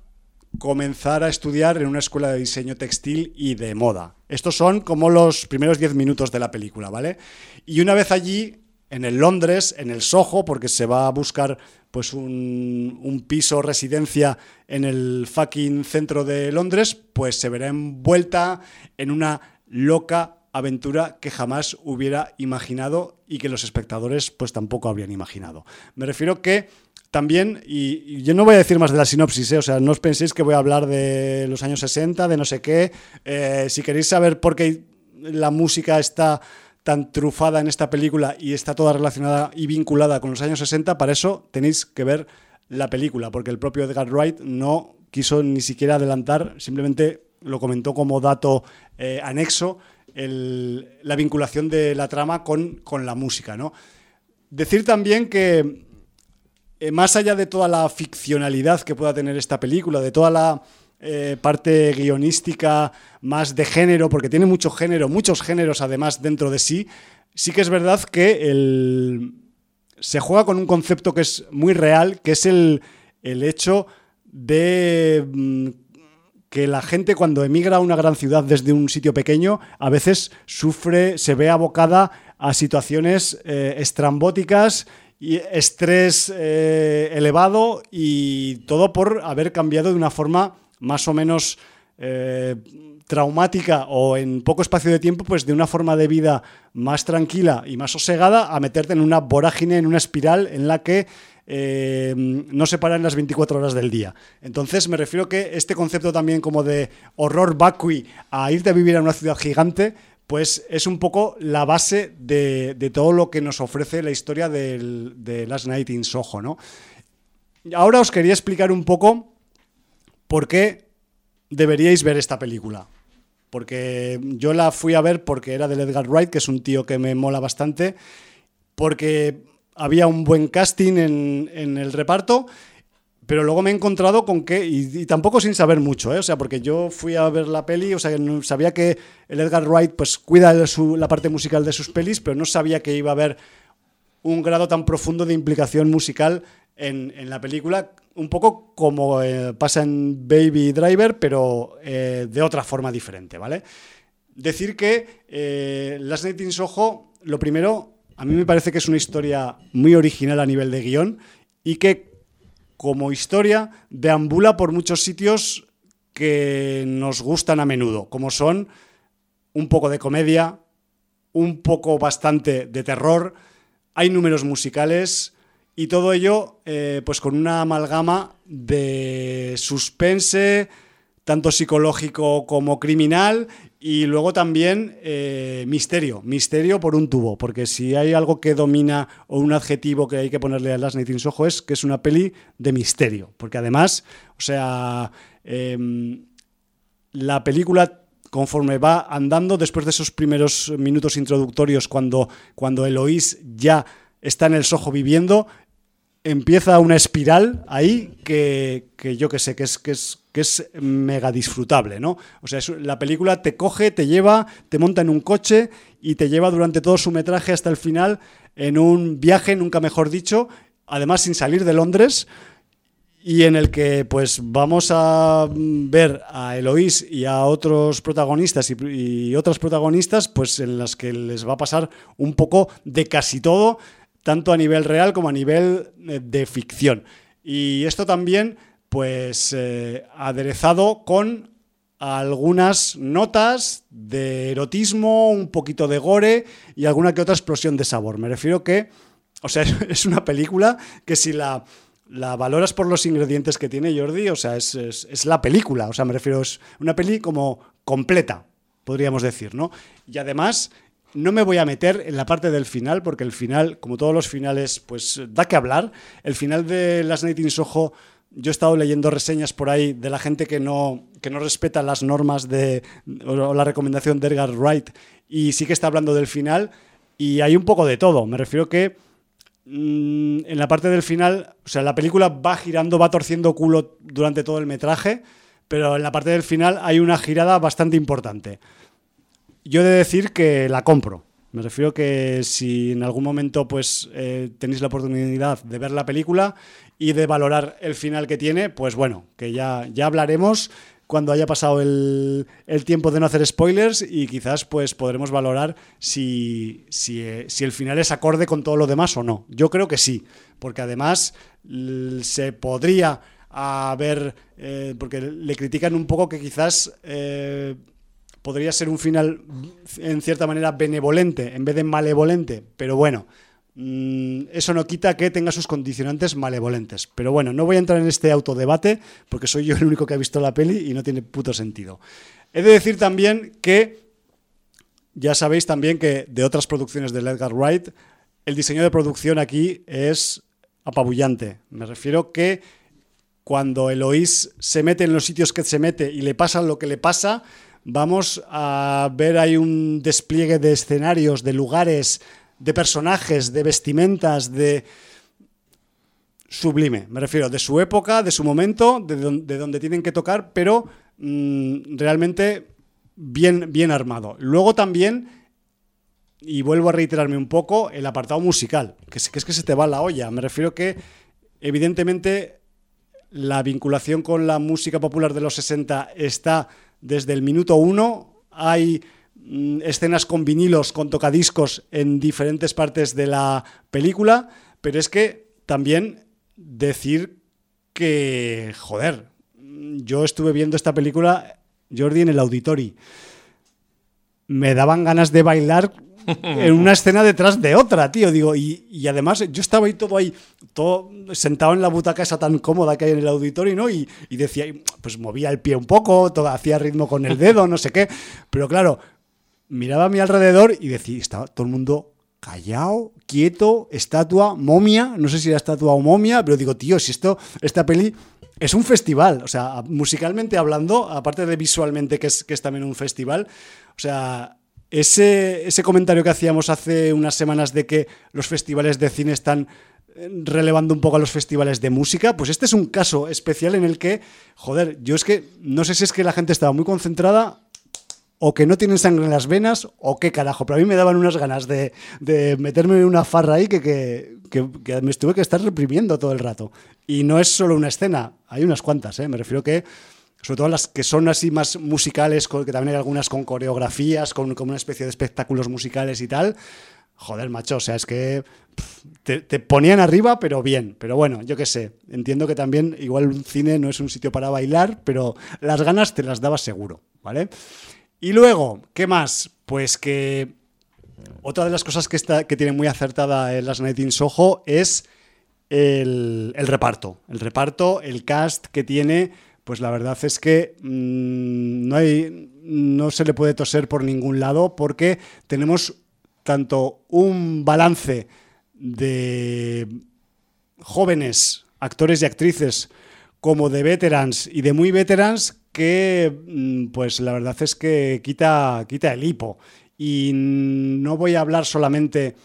comenzar a estudiar en una escuela de diseño textil y de moda. Estos son como los primeros 10 minutos de la película, ¿vale? Y una vez allí, en el Londres, en el Soho, porque se va a buscar pues un, un piso residencia en el fucking centro de Londres, pues se verá envuelta en una loca aventura que jamás hubiera imaginado y que los espectadores pues tampoco habrían imaginado. Me refiero que también, y, yo no voy a decir más de la sinopsis, ¿eh? o sea, no os penséis que voy a hablar de los años 60, de no sé qué. Eh, si queréis saber por qué la música está tan trufada en esta película y está toda relacionada y vinculada con los años 60, para eso tenéis que ver la película, porque el propio Edgar Wright no quiso ni siquiera adelantar, simplemente lo comentó como dato eh, anexo la vinculación de la trama con, con la música. ¿no? Decir también que eh, más allá de toda la ficcionalidad que pueda tener esta película, de toda la eh, parte guionística más de género, porque tiene mucho género, muchos géneros además dentro de sí, sí que es verdad que se juega con un concepto que es muy real, que es el, el hecho de mm, que la gente cuando emigra a una gran ciudad desde un sitio pequeño a veces sufre, se ve abocada a situaciones eh, estrambóticas y estrés eh, elevado y todo por haber cambiado de una forma más o menos eh, traumática o en poco espacio de tiempo, pues de una forma de vida más tranquila y más sosegada a meterte en una vorágine, en una espiral en la que eh, no se paran las 24 horas del día. Entonces me refiero que este concepto también como de horror vacui a irte a vivir a una ciudad gigante, pues es un poco la base de, todo lo que nos ofrece la historia de Last Night in Soho. Ahora os quería explicar un poco por qué deberíais ver esta película. Porque yo la fui a ver porque era del Edgar Wright, que es un tío que me mola bastante, porque había un buen casting en, en el reparto, pero luego me he encontrado con que, y, y tampoco sin saber mucho, ¿eh? o sea, porque yo fui a ver la peli, o sea, sabía que el Edgar Wright pues cuida de su- la parte musical de sus pelis, pero no sabía que iba a haber un grado tan profundo de implicación musical en, en la película, un poco como eh, pasa en Baby Driver, pero eh, de otra forma diferente, ¿vale? Decir que eh, Last Night in Soho, lo primero, a mí me parece que es una historia muy original a nivel de guion y que como historia deambula por muchos sitios que nos gustan a menudo, como son un poco de comedia, un poco bastante de terror, hay números musicales y todo ello eh, pues con una amalgama de suspense, tanto psicológico como criminal, y luego también eh, misterio, misterio por un tubo, porque si hay algo que domina o un adjetivo que hay que ponerle a Last Night in Soho es que es una peli de misterio, porque además, o sea, em, la película conforme va andando, después de esos primeros minutos introductorios, cuando, cuando Eloís ya está en el Soho viviendo, empieza una espiral ahí que, que yo que sé, que es, que es, que es mega disfrutable, ¿no? O sea, la película te coge, te lleva, te monta en un coche y te lleva durante todo su metraje hasta el final en un viaje, nunca mejor dicho, además sin salir de Londres, y en el que pues vamos a ver a Eloís y a otros protagonistas y, y otras protagonistas pues en las que les va a pasar un poco de casi todo, tanto a nivel real como a nivel eh, de ficción. Y esto también pues eh, aderezado con algunas notas de erotismo, un poquito de gore y alguna que otra explosión de sabor. Me refiero que, o sea, es- una película que si la, la valoras por los ingredientes que tiene Jordi, o sea, es, es- es la película, o sea, me refiero, es una peli como completa, podríamos decir, ¿no? Y además, no me voy a meter en la parte del final, porque el final, como todos los finales, pues da que hablar. El final de Last Night in Soho, yo he estado leyendo reseñas por ahí de la gente que no, que no respeta las normas de, o la recomendación de Edgar Wright y sí que está hablando del final. y hay un poco de todo. Me refiero que mm, en la parte del final, o sea, la película va girando, va torciendo culo durante todo el metraje, pero en la parte del final hay una girada bastante importante. Yo he de decir que la compro. Me refiero que si en algún momento pues eh, tenéis la oportunidad de ver la película y de valorar el final que tiene, pues bueno, que ya, ya hablaremos cuando haya pasado el, el tiempo de no hacer spoilers y quizás pues podremos valorar si, si, eh, si el final es acorde con todo lo demás o no. Yo creo que sí, porque además se podría haber, eh, porque le critican un poco que quizás... podría ser un final en cierta manera benevolente en vez de malevolente, pero bueno, mm, eso no quita que tenga sus condicionantes malevolentes. Pero bueno, no voy a entrar en este autodebate porque soy yo el único que ha visto la peli y no tiene puto sentido. He de decir también que ya sabéis también que de otras producciones de Edgar Wright, el diseño de producción aquí es apabullante. Me refiero que cuando Eloís se mete en los sitios que se mete y le pasa lo que le pasa, vamos a ver ahí un despliegue de escenarios, de lugares, de personajes, de vestimentas, de sublime, me refiero, de su época, de su momento, de donde tienen que tocar, pero mm, realmente bien, bien armado. Luego también, y vuelvo a reiterarme un poco, el apartado musical, que es que, es que se te va la olla. Me refiero que, evidentemente, la vinculación con la música popular de los 60 está desde el minuto uno. Hay mm, escenas con vinilos, con tocadiscos en diferentes partes de la película, pero es que también decir que, joder, yo estuve viendo esta película, Jordi, en el auditori. Me daban ganas de bailar en una escena detrás de otra, tío. Digo, y, y además yo estaba ahí todo ahí, todo sentado en la butaca esa tan cómoda que hay en el auditorio, ¿no? Y, y decía, pues movía el pie un poco, todo, hacía ritmo con el dedo, no sé qué. Pero claro, miraba a mi alrededor y decía, estaba todo el mundo callado, quieto, estatua, momia, no sé si era estatua o momia, pero digo, tío, si esto, esta peli es un festival, o sea, musicalmente hablando, aparte de visualmente que es, que es también un festival, o sea, ese, ese comentario que hacíamos hace unas semanas de que los festivales de cine están relevando un poco a los festivales de música, pues este es un caso especial en el que, joder, yo es que no sé si es que la gente estaba muy concentrada o que no tienen sangre en las venas o qué carajo, pero a mí me daban unas ganas de, meterme en una farra ahí que, que, me estuve que estar reprimiendo todo el rato. Y no es solo una escena, hay unas cuantas, ¿eh? me refiero que sobre todo las que son así más musicales, que también hay algunas con coreografías, con, con una especie de espectáculos musicales y tal. Joder, macho, o sea, es que te, ponían arriba, pero bien. Pero bueno, yo qué sé. Entiendo que también, igual un cine no es un sitio para bailar, pero las ganas te las daba seguro, ¿vale? Y luego, ¿qué más? Pues que otra de las cosas que, está, que tiene muy acertada en Las Night in Soho es el, el reparto. El reparto, el cast que tiene, pues la verdad es que mm, no, hay, no se le puede toser por ningún lado porque tenemos tanto un balance de jóvenes actores y actrices como de veterans y de muy veterans que mm, pues la verdad es que quita, quita el hipo. Y no voy a hablar solamente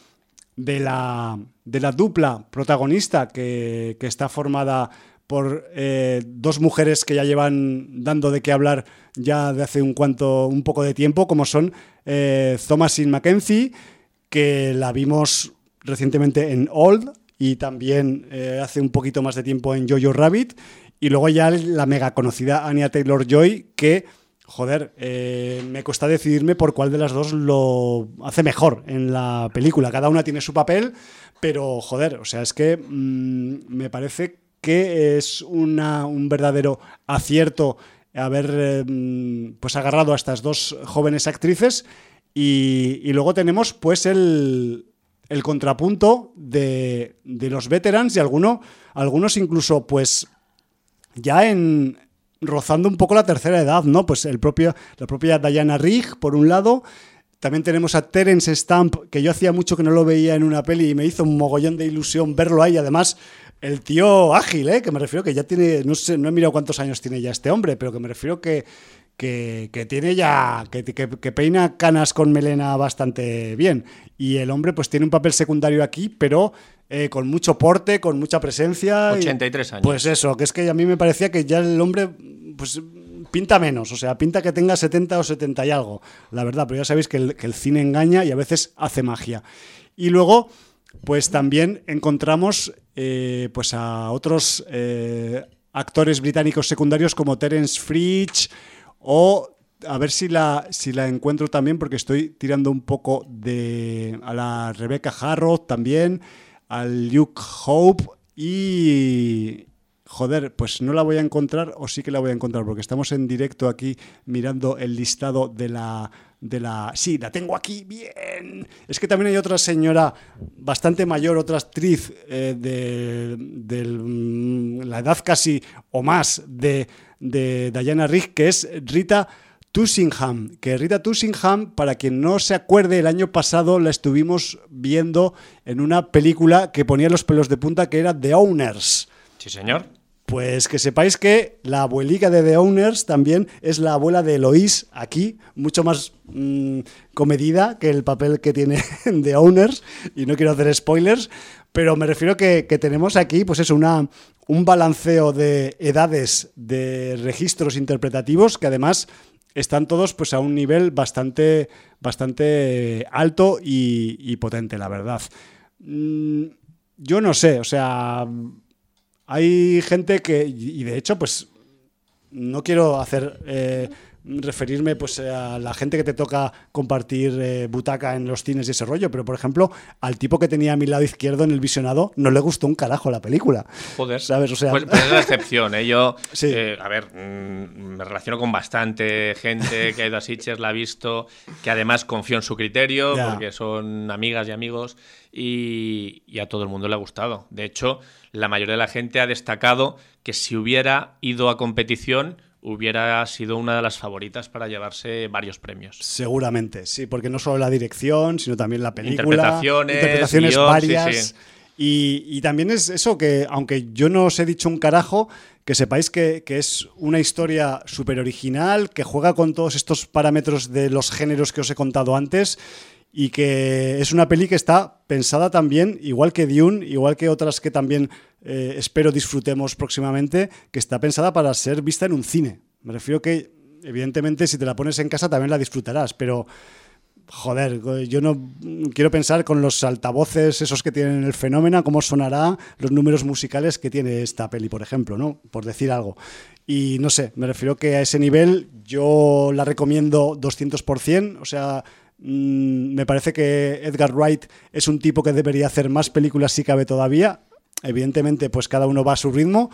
de la, de la dupla protagonista que, que está formada por eh, dos mujeres que ya llevan dando de qué hablar ya de hace un cuanto un poco de tiempo, como son eh, Thomasin Mackenzie, que la vimos recientemente en Old y también eh, hace un poquito más de tiempo en Jojo Rabbit, y luego ya la mega conocida Anya Taylor Joy, que joder, eh, me cuesta decidirme por cuál de las dos lo hace mejor en la película. Cada una tiene su papel, pero joder, o sea, es que mmm, me parece que es un verdadero acierto haber eh, pues agarrado a estas dos jóvenes actrices y, y luego tenemos pues el, el contrapunto de, de, los veterans y alguno, algunos incluso pues ya en, rozando un poco la tercera edad, ¿no? Pues el propio, la propia Diana Rigg, por un lado. También tenemos a Terence Stamp, que yo hacía mucho que no lo veía en una peli y me hizo un mogollón de ilusión verlo ahí. Además, el tío ágil, ¿eh? Que me refiero que ya tiene, no sé, no he mirado cuántos años tiene ya este hombre, pero que me refiero que, que, que tiene ya, que, que- que peina canas con melena bastante bien. Y el hombre pues tiene un papel secundario aquí, pero eh, con mucho porte, con mucha presencia. y- 83 años. Pues eso, que es que a mí me parecía que ya el hombre pues pinta menos, o sea, pinta que tenga 70 o 70 y algo, la verdad, pero ya sabéis que el, que el cine engaña y a veces hace magia. Y luego, pues también encontramos eh, pues a otros eh, actores británicos secundarios como Terence Fritch o a ver si la, si la encuentro también, porque estoy tirando un poco de a la Rebecca Harrow también, al Luke Hope y... Joder, pues no la voy a encontrar o sí que la voy a encontrar porque estamos en directo aquí mirando el listado de la de la sí, la tengo aquí bien. Es que también hay otra señora bastante mayor, otra actriz eh, de, de mm, la edad casi o más de, de Diana Rigg que es Rita Tussingham, que Rita Tussingham, para quien no se acuerde, el año pasado la estuvimos viendo en una película que ponía los pelos de punta que era The Owners. Sí, señor. Pues que sepáis que la abuelica de The Owners también es la abuela de Eloís aquí, mucho más mm, comedida que el papel que tiene en The Owners, y no quiero hacer spoilers, pero me refiero que, que tenemos aquí, pues eso, una, un balanceo de edades, de registros interpretativos que además están todos pues a un nivel bastante, bastante alto y, y potente, la verdad. Mm, yo no sé, o sea, hay gente que, y de hecho, pues no quiero hacer eh, referirme pues a la gente que te toca compartir eh, butaca en los cines y ese rollo, pero por ejemplo, al tipo que tenía a mi lado izquierdo en el visionado no le gustó un carajo la película. Joder. ¿Sabes? O sea, Pues, pues es la excepción, ¿eh? Yo, Sí. eh, a ver, mm, me relaciono con bastante gente que ha ido a Sitges, la ha visto, que además confío en su criterio, Ya. porque son amigas y amigos, y, y a todo el mundo le ha gustado. De hecho, la mayoría de la gente ha destacado que si hubiera ido a competición, hubiera sido una de las favoritas para llevarse varios premios. Seguramente, sí, porque no solo la dirección, sino también la película. Interpretaciones, interpretaciones guion, sí, varias. sí. Y, y también es eso que, aunque yo no os he dicho un carajo, que sepáis que, que es una historia súper original, que juega con todos estos parámetros de los géneros que os he contado antes. Y que es una peli que está pensada también, igual que Dune, igual que otras que también eh, espero disfrutemos próximamente, que está pensada para ser vista en un cine. Me refiero que, evidentemente, si te la pones en casa también la disfrutarás, pero Joder, yo no quiero pensar con los altavoces esos que tienen el fenómeno, cómo sonará los números musicales que tiene esta peli, por ejemplo, ¿no? Por decir algo. Y no sé, me refiero que a ese nivel yo la recomiendo 200%, o sea, mm, me parece que Edgar Wright es un tipo que debería hacer más películas si cabe todavía. Evidentemente, pues cada uno va a su ritmo,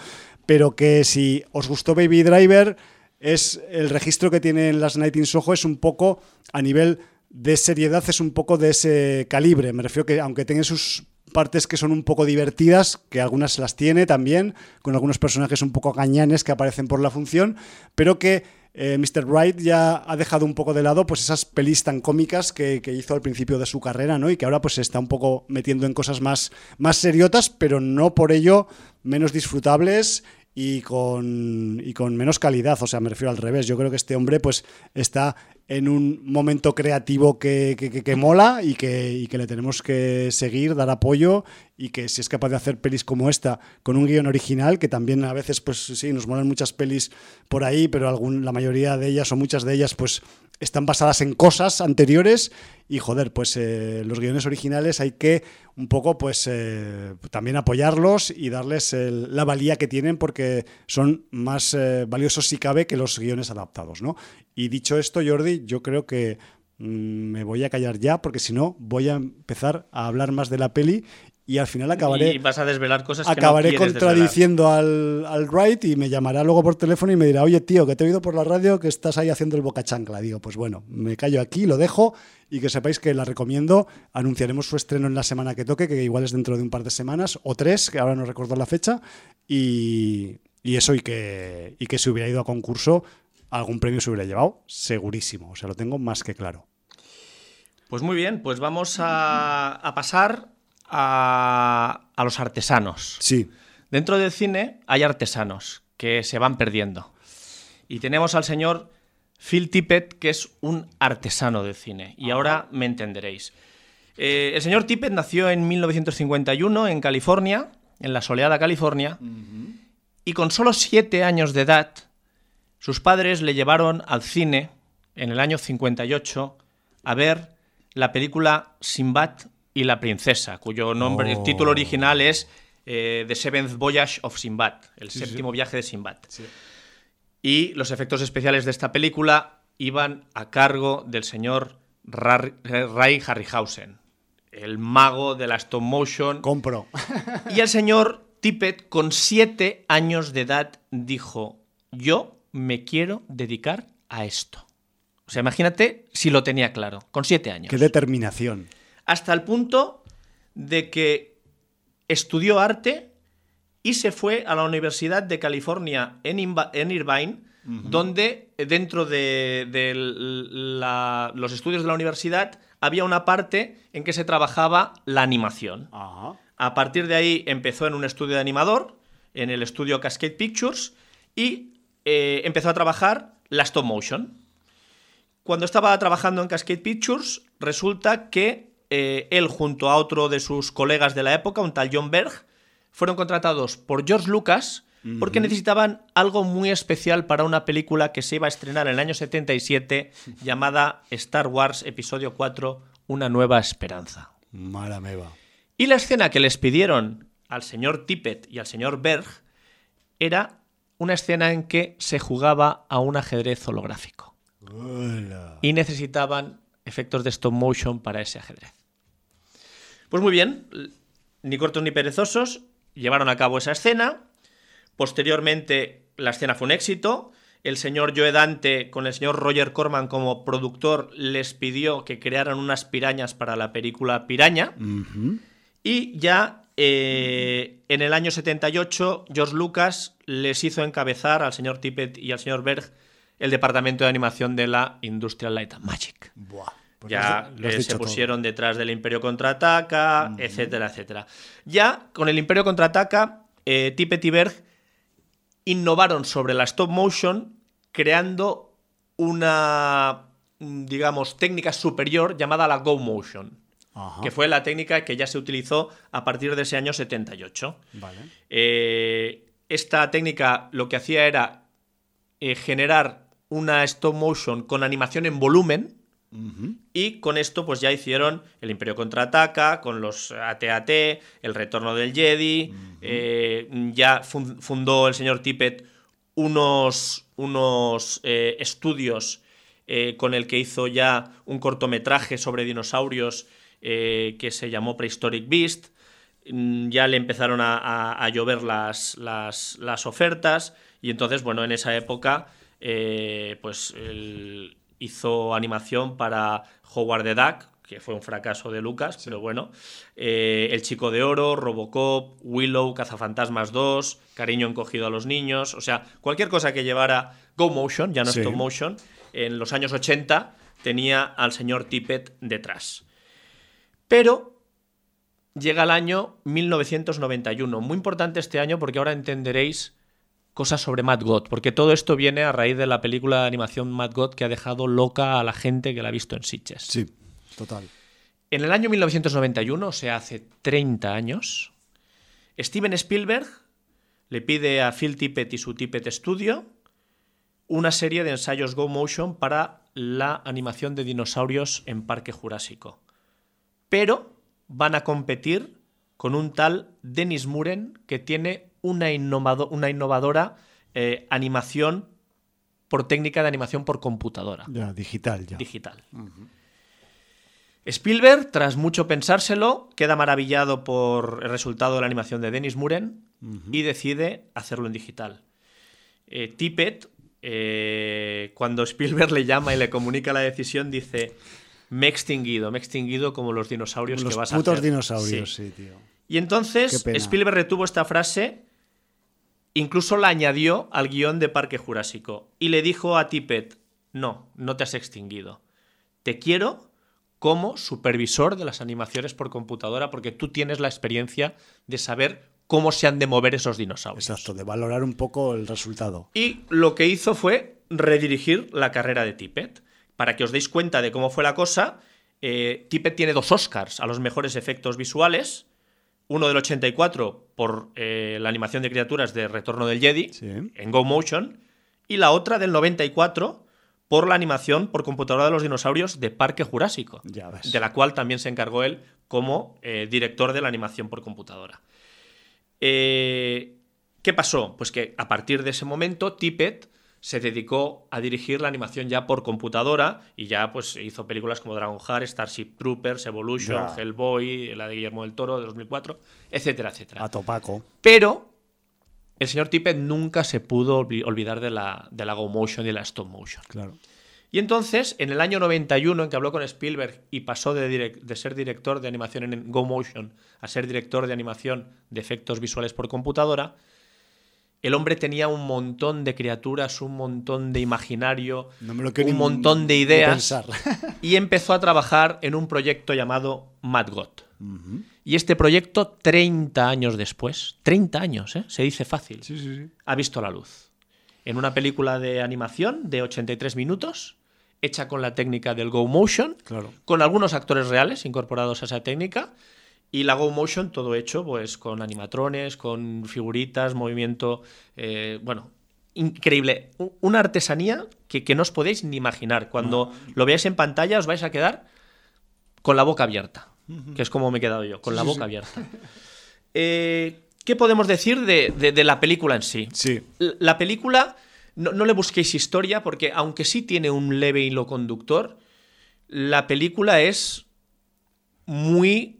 pero que si os gustó Baby Driver, es el registro que tienen las Night in Soho es un poco a nivel de seriedad es un poco de ese calibre. Me refiero que aunque tenga sus partes que son un poco divertidas, que algunas las tiene también, con algunos personajes un poco gañanes que aparecen por la función, pero que eh, Mr. Wright ya ha dejado un poco de lado pues esas pelis tan cómicas que, que hizo al principio de su carrera, ¿no? Y que ahora pues se está un poco metiendo en cosas más, más seriotas, pero no por ello menos disfrutables y con, y con menos calidad. O sea, me refiero al revés. Yo creo que este hombre pues está en un momento creativo que, que, que- mola y que, y que le tenemos que seguir, dar apoyo y que si es capaz de hacer pelis como esta con un guion original, que también a veces pues sí, nos molan muchas pelis por ahí, pero algún, la mayoría de ellas o muchas de ellas pues están basadas en cosas anteriores y joder, pues eh, los guiones originales hay que un poco pues eh, también apoyarlos y darles la valía que tienen porque son más eh, valiosos si cabe que los guiones adaptados, ¿no? Y dicho esto, Jordi, yo creo que mm, me voy a callar ya porque si no voy a empezar a hablar más de la peli y al final acabaré Y vas a desvelar cosas que acabaré no contradiciendo al, al Wright y me llamará luego por teléfono y me dirá, oye tío, que te he oído por la radio que estás ahí haciendo el boca chancla. Digo, pues bueno, me callo aquí, lo dejo y que sepáis que la recomiendo. Anunciaremos su estreno en la semana que toque, que igual es dentro de un par de semanas o tres, que ahora no recuerdo la fecha. Y, y eso, y que, y que si hubiera ido a concurso, algún premio se hubiera llevado, segurísimo. O sea, lo tengo más que claro. Pues muy bien, pues vamos a, a pasar a, a los artesanos. Sí, Dentro del cine hay artesanos que se van perdiendo. Y tenemos al señor Phil Tippett, que es un artesano de cine. Y ahora me entenderéis. Eh, el señor Tippett nació en 1951 en California, en la soleada California, y con solo siete años de edad, sus padres le llevaron al cine en el año 58 a ver la película Sinbad y la princesa, cuyo nombre, el título original es eh, The Seventh Voyage of Sinbad, el Sí, séptimo sí. viaje de Sinbad. Y los efectos especiales de esta película iban a cargo del señor Rar- Ray Harryhausen, el mago de la stop motion. Compro. Y el señor Tippett, con siete años de edad, dijo: Yo me quiero dedicar a esto. O sea, imagínate si lo tenía claro, con siete años. Qué determinación. Hasta el punto de que estudió arte y se fue a la Universidad de California en, Inva- en Irvine, donde dentro de, de la- los estudios de la universidad había una parte en que se trabajaba la animación. A partir de ahí empezó en un estudio de animador, en el estudio Cascade Pictures, y eh, empezó a trabajar la stop motion. Cuando estaba trabajando en Cascade Pictures, resulta que eh, él, junto a otro de sus colegas de la época, un tal John Berg, fueron contratados por George Lucas porque necesitaban algo muy especial para una película que se iba a estrenar en el año 77 llamada Star Wars Episodio 4, Una nueva esperanza. Mala meva. Y la escena que les pidieron al señor Tippett y al señor Berg era una escena en que se jugaba a un ajedrez holográfico. Hola. Y necesitaban efectos de stop motion para ese ajedrez. Pues muy bien, ni cortos ni perezosos, llevaron a cabo esa escena. Posteriormente, la escena fue un éxito. El señor Joe Dante, con el señor Roger Corman como productor, les pidió que crearan unas pirañas para la película Piraña. Y ya eh, en el año 78, George Lucas les hizo encabezar al señor Tippett y al señor Berg el departamento de animación de la Industrial Light and Magic. Buah. Pues ya lo has- lo has eh, se todo. pusieron detrás del Imperio Contraataca, etcétera, etcétera. Ya con el Imperio Contraataca, eh, Tippett y Berg innovaron sobre la stop motion creando una, mm, digamos, técnica superior llamada la Go Motion, Ajá. que fue la técnica que ya se utilizó a partir de ese año 78. Vale. Eh, esta técnica lo que hacía era eh, generar una stop motion con animación en volumen, y con esto, pues ya hicieron el Imperio contraataca, con los AT-AT, el retorno del Jedi. eh, ya fun- fundó el señor Tippett unos, unos eh, estudios eh, con el que hizo ya un cortometraje sobre dinosaurios eh, que se llamó Prehistoric Beast. Mm, Ya le empezaron a, a- a llover las, las- las ofertas y entonces, bueno, en esa época, eh, pues él hizo animación para Howard the Duck, que fue un fracaso de Lucas, pero bueno, eh, El Chico de Oro, Robocop, Willow, Cazafantasmas 2, Cariño encogido a los niños, o sea, cualquier cosa que llevara Go Motion, ya no Sí. Stop Motion, en los años 80 tenía al señor Tippett detrás. Pero llega el año 1991. Muy importante este año porque ahora entenderéis cosas sobre Matt God, porque todo esto viene a raíz de la película de animación Matt God que ha dejado loca a la gente que la ha visto en Sitges. Sí, total. En el año 1991, o sea, hace 30 años, Steven Spielberg le pide a Phil Tippett y su Tippett Studio una serie de ensayos Go Motion para la animación de dinosaurios en Parque Jurásico. Pero van a competir con un tal Dennis Muren que tiene una, innovado- una innovadora eh, animación por técnica de animación por computadora Ya, digital ya. digital. Spielberg, tras mucho pensárselo, queda maravillado por el resultado de la animación de Dennis Muren y decide hacerlo en digital. Eh, Tippett, eh, cuando Spielberg le llama y le comunica la decisión, dice: Me he extinguido, me he extinguido como los dinosaurios Los que vas a putos hacer". dinosaurios, Sí. sí, tío. Y entonces. Spielberg retuvo esta frase, incluso la añadió al guion de Parque Jurásico y le dijo a Tippett, no, no te has extinguido. Te quiero como supervisor de las animaciones por computadora porque tú tienes la experiencia de saber cómo se han de mover esos dinosaurios. Exacto, de valorar un poco el resultado. Y lo que hizo fue redirigir la carrera de Tippett. Para que os deis cuenta de cómo fue la cosa, eh, Tippett tiene dos Oscars a los mejores efectos visuales. Uno del 84 por eh, la animación de criaturas de Retorno del Jedi Sí. en Go Motion. Y la otra del 94 por la animación por computadora de los dinosaurios de Parque Jurásico. Ya ves. De la cual también se encargó él como eh, director de la animación por computadora. Eh, ¿Qué pasó? Pues que a partir de ese momento Tippett se dedicó a dirigir la animación ya por computadora y ya pues hizo películas como Dragon Heart, Starship Troopers, Evolution. Hellboy, la de Guillermo del Toro de 2004, etcétera, etcétera. A topaco. Pero el señor Tippett nunca se pudo olvi- olvidar de la, de la Go Motion y la Stop Motion. Claro. Y entonces, en el año 91, en que habló con Spielberg y pasó de ser director de animación en Go Motion a ser director de animación de efectos visuales por computadora, el hombre tenía un montón de criaturas, un montón de imaginario, No un montón de ideas. y empezó a trabajar en un proyecto llamado Mad God. Y este proyecto, 30 años después, 30 años, ¿eh? se dice fácil, Sí, sí, sí. ha visto la luz. En una película de animación de 83 minutos, hecha con la técnica del Go Motion, Claro. con algunos actores reales incorporados a esa técnica, y la Go Motion todo hecho pues con animatrones, con figuritas, movimiento, eh, bueno, increíble. Una artesanía que, que no os podéis ni imaginar. Cuando lo veáis en pantalla os vais a quedar con la boca abierta, que es como me he quedado yo, con la sí, boca sí. abierta. Eh, ¿Qué podemos decir de, de- de la película en sí? Sí. La película, no, no le busquéis historia, porque aunque sí tiene un leve hilo conductor, la película es muy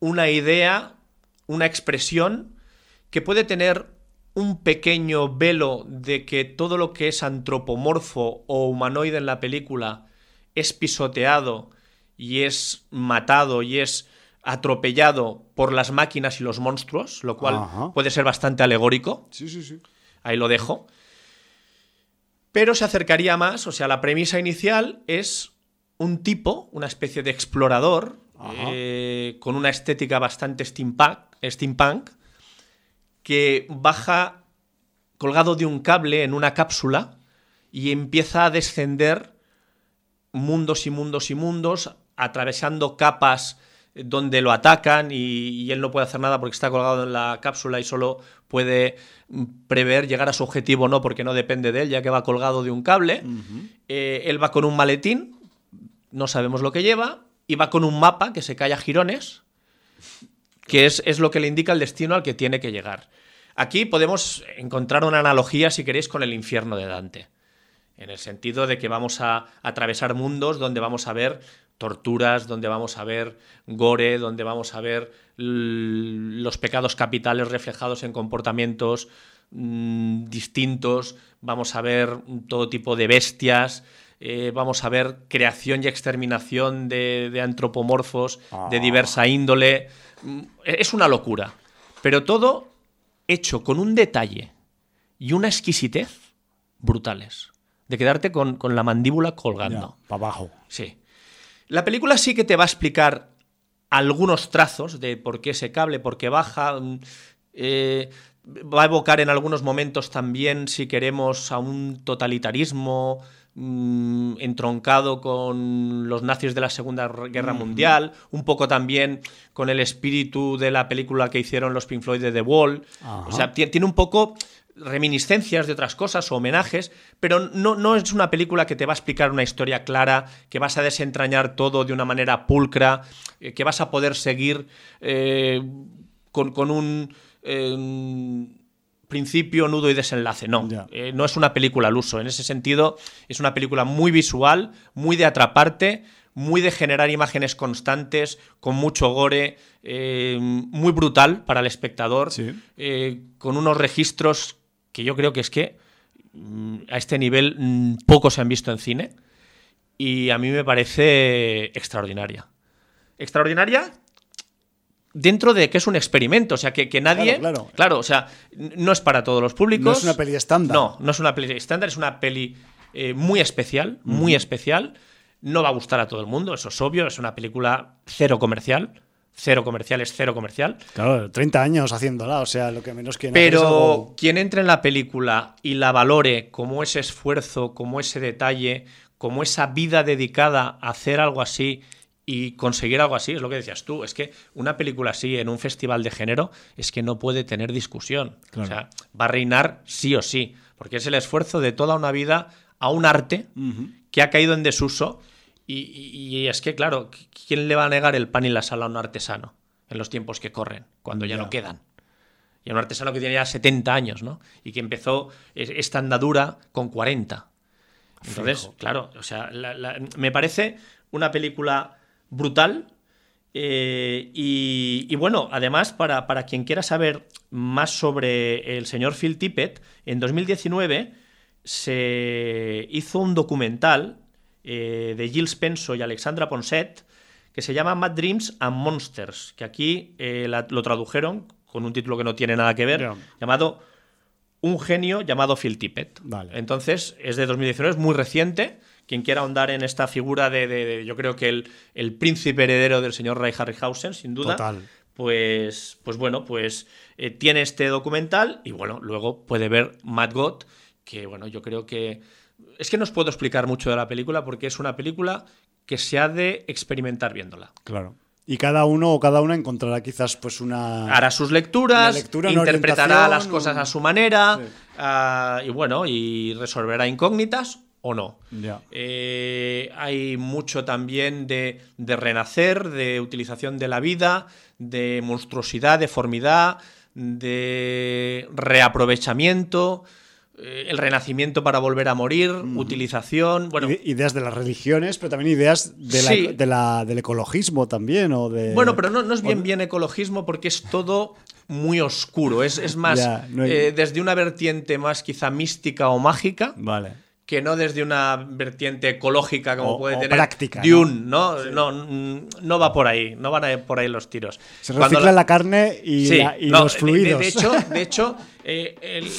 una idea, una expresión que puede tener un pequeño velo de que todo lo que es antropomorfo o humanoide en la película es pisoteado y es matado y es atropellado por las máquinas y los monstruos, lo cual Ajá. puede ser bastante alegórico. Sí, sí, sí. Ahí lo dejo. Pero se acercaría más, o sea, la premisa inicial es un tipo, una especie de explorador. Eh, con una estética bastante steampunk, steampunk, que baja colgado de un cable en una cápsula y empieza a descender mundos y mundos y mundos, atravesando capas donde lo atacan y, y él no puede hacer nada porque está colgado en la cápsula y solo puede mm, prever llegar a su objetivo no porque no depende de él ya que va colgado de un cable. Eh, él va con un maletín no sabemos lo que lleva va con un mapa que se cae a jirones que es, es lo que le indica el destino al que tiene que llegar. Aquí podemos encontrar una analogía si queréis con el infierno de Dante en el sentido de que vamos a atravesar mundos donde vamos a ver torturas, donde vamos a ver gore, donde vamos a ver los pecados capitales reflejados en comportamientos mm, distintos, vamos a ver todo tipo de bestias, eh, vamos a ver creación y exterminación de, de antropomorfos de Ah. diversa índole. Mm, Es una locura, pero todo hecho con un detalle y una exquisitez brutales. De quedarte con, con la mandíbula colgando. para abajo. Sí. La película sí que te va a explicar algunos trazos de por qué ese cable, por qué baja. mm, eh, va a evocar en algunos momentos también, si queremos, a un totalitarismo mm, entroncado con los nazis de la Segunda Guerra Mundial, un poco también con el espíritu de la película que hicieron los Pink Floyd de The Wall. Ajá. O sea, ti- tiene un poco reminiscencias de otras cosas o homenajes, pero no, no es una película que te va a explicar una historia clara, que vas a desentrañar todo de una manera pulcra, eh, que vas a poder seguir eh, con, con un eh, principio, nudo y desenlace. No. Eh, no es una película al uso. En ese sentido, es una película muy visual, muy de atraparte, muy de generar imágenes constantes, con mucho gore, eh, muy brutal para el espectador, Sí. eh, con unos registros que yo creo que es que mm, a este nivel mm, pocos se han visto en cine y a mí me parece extraordinaria. Extraordinaria dentro de que es un experimento, o sea, que, que nadie... Claro, claro. Claro, o sea, no es para todos los públicos. No es una peli estándar. No, no es una peli estándar, es una peli eh, muy especial, muy especial. No va a gustar a todo el mundo, eso es obvio, es una película cero comercial, cero comercial es cero comercial. Claro, 30 años haciéndola, o sea, lo que menos quieren Pero algo- quien entre en la película y la valore como ese esfuerzo, como ese detalle, como esa vida dedicada a hacer algo así y conseguir algo así, es lo que decías tú, es que una película así en un festival de género es que no puede tener discusión. Claro. O sea, va a reinar sí o sí, porque es el esfuerzo de toda una vida a un arte que ha caído en desuso y, y- y es que, claro, ¿quién le va a negar el pan y la sal a un artesano en los tiempos que corren, cuando ya no quedan? Y a un artesano que tiene ya 70 años, ¿no? Y que empezó es- esta andadura con 40. Entonces, Fijo. claro, o sea, la- la- me parece una película brutal. eh, y, y bueno, además, para, para quien quiera saber más sobre el señor Phil Tippett, en 2019 se hizo un documental eh, de Jill Spencer y Alexandra Ponset que se llama Mad Dreams and Monsters, que aquí eh, la- lo tradujeron con un título que no tiene nada que ver, llamado Un genio llamado Phil Tippett. Vale. Entonces, es de 2019, es muy reciente. Quien quiera ahondar en esta figura de, de- de- yo creo que el, el príncipe heredero del señor Ray Harryhausen, sin duda. Total. Pues, pues bueno, pues eh, tiene este documental y bueno, luego puede ver Mad God, que bueno, yo creo que... Es que no os puedo explicar mucho de la película porque es una película que se ha de experimentar viéndola. Claro. Y cada uno o cada una encontrará quizás pues una... Hará sus lecturas, lectura, interpretará las cosas a su manera Sí. ah, y bueno, y resolverá incógnitas o no. Eh, hay mucho también de, de renacer, de utilización de la vida, de monstruosidad, deformidad, de reaprovechamiento, eh, el renacimiento para volver a morir, utilización. Bueno, Ide- ideas de las religiones, pero también ideas de la- Sí. de la- del ecologismo también. O de, Bueno, pero no, no es bien bien ecologismo porque es todo muy oscuro. Es, es más, Ya, no hay- eh, desde una vertiente más quizá mística o mágica, Vale. Que no desde una vertiente ecológica como O- puede o tener práctica, Dune, ¿no? No, mm, no va por ahí, no van a ir por ahí los tiros. Se Cuando recicla la- la, carne y, Sí, la- y no, los fluidos. De, de hecho, de hecho eh, el-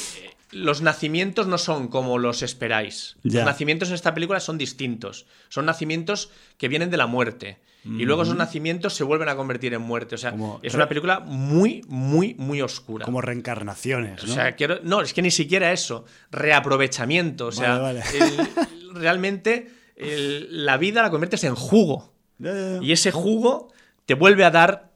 los nacimientos no son como los esperáis. Ya. Los nacimientos en esta película son distintos. Son nacimientos que vienen de la muerte. Y luego esos nacimientos se vuelven a convertir en muerte. O sea, Como es una película muy, muy, muy oscura. como reencarnaciones, O ¿no? sea, quiero, no, es que ni siquiera eso. Reaprovechamiento. O sea, Vale, vale. el- realmente el- la vida la conviertes en jugo. Y ese jugo te vuelve a dar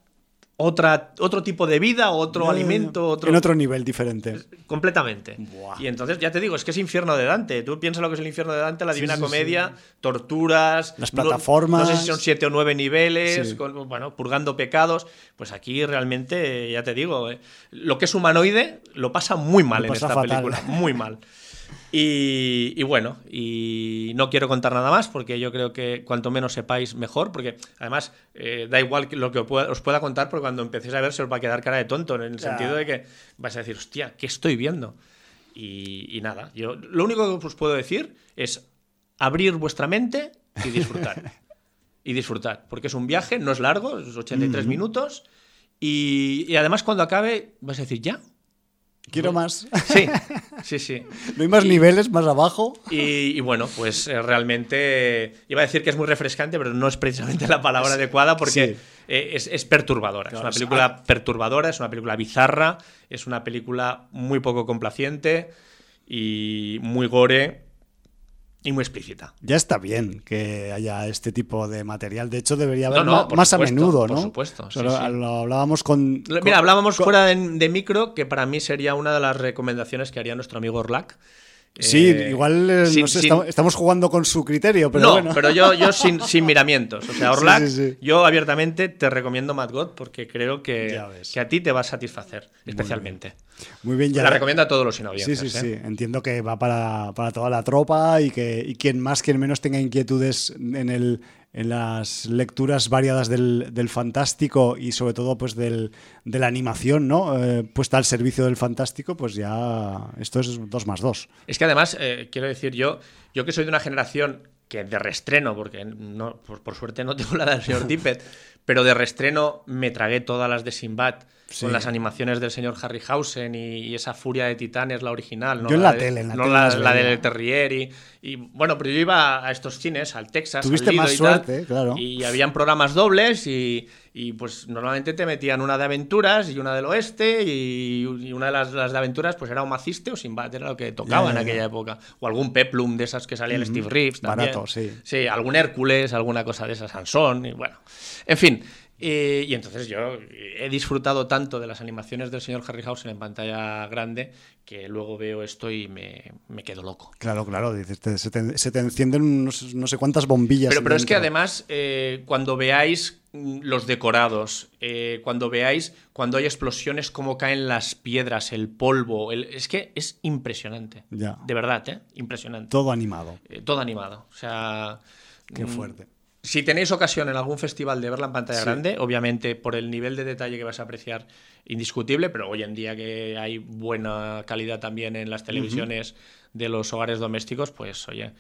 otra, otro tipo de vida, otro alimento, otro. En otro nivel diferente. Completamente. Buah. Y entonces, ya te digo, es que es infierno de Dante. Tú piensas lo que es el infierno de Dante, la Sí, Divina sí, Comedia, torturas, Las plataformas. No, sé si son siete o nueve niveles, con- bueno, purgando pecados. Pues aquí realmente, ya te digo, eh, lo que es humanoide lo pasa muy mal Lo en esta fatal. película. Muy mal. Y, y bueno, y no quiero contar nada más porque yo creo que cuanto menos sepáis mejor, porque además eh, da igual lo que os pueda, contar, porque cuando empecéis a ver se os va a quedar cara de tonto, en el Ya. sentido de que vais a decir, hostia, ¿qué estoy viendo? Y, y nada, yo lo único que os puedo decir es abrir vuestra mente y disfrutar. y disfrutar, porque es un viaje, no es largo, es 83 minutos, y, y además cuando acabe vas a decir, ¿ya? Quiero más. Sí, sí, sí. ¿No hay más niveles más abajo? Y, y bueno, pues eh, realmente iba a decir que es muy refrescante, pero no es precisamente la palabra adecuada porque sí. eh, es, es perturbadora. Claro, es es- una película perturbadora, es una película bizarra, es una película muy poco complaciente y muy gore y muy explícita. Ya está bien que haya este tipo de material. De hecho, debería haber no, por más supuesto, a menudo, por ¿no? supuesto, sí, sí. Lo hablábamos con. Mira, con- hablábamos con- fuera de, de micro que para mí sería una de las recomendaciones que haría nuestro amigo Orlac. Sí, Eh, igual eh, sin- no sé, sin- estamos, estamos jugando con su criterio, pero no, bueno. pero yo, yo sin, sin miramientos. O sea, Orlac, Sí, sí, sí. yo abiertamente te recomiendo Mad God porque creo que, que a ti te va a satisfacer, especialmente. Muy bien, ya. La recomiendo a todos los sin Sí, audiencias. sí, ¿eh? sí. Entiendo que va para, para toda la tropa y que y quien más, quien menos tenga inquietudes en, el, en las lecturas variadas del, del fantástico y sobre todo pues del, de la animación, ¿no? Eh, puesta al servicio del fantástico, pues ya esto es dos más dos. Es que además, eh, quiero decir, yo, yo que soy de una generación que de restreno, porque no, por, por suerte no tengo la del señor Tippett, pero de restreno me tragué todas las de Sinbad Sí. con las animaciones del señor Harryhausen y, y esa furia de titanes, la original. ¿no? Yo en la de- tele, en la no tele la, la del Terrier. Y, y, bueno, pero yo iba a estos cines, al Texas. Tuviste más y tal, suerte, claro. Y habían programas dobles y, y, pues normalmente te metían una de aventuras y una del oeste y, y una de las, las de aventuras pues era un maciste o Sinbad, era lo que tocaba en aquella época. O algún peplum de esas que salía el Steve Reeves también. Barato, sí. Sí, algún Hércules, alguna cosa de esas, Sansón, y bueno. En fin. eh, y entonces yo he disfrutado tanto de las animaciones del señor Harryhausen en pantalla grande que luego veo esto y me, me quedo loco. Claro, claro, dices, te- se, te, se te encienden unos- no sé cuántas bombillas. Pero, pero es que además, eh, cuando veáis los decorados, eh, cuando veáis cuando hay explosiones, cómo caen las piedras, el polvo, el- es que es impresionante. Ya. De verdad, ¿eh? Impresionante. Todo animado. Eh, todo animado. O sea. Qué mm, fuerte. Si tenéis ocasión en algún festival de verla en pantalla grande, obviamente por el nivel de detalle que vas a apreciar, indiscutible, pero hoy en día que hay buena calidad también en las televisiones de los hogares domésticos, pues oye,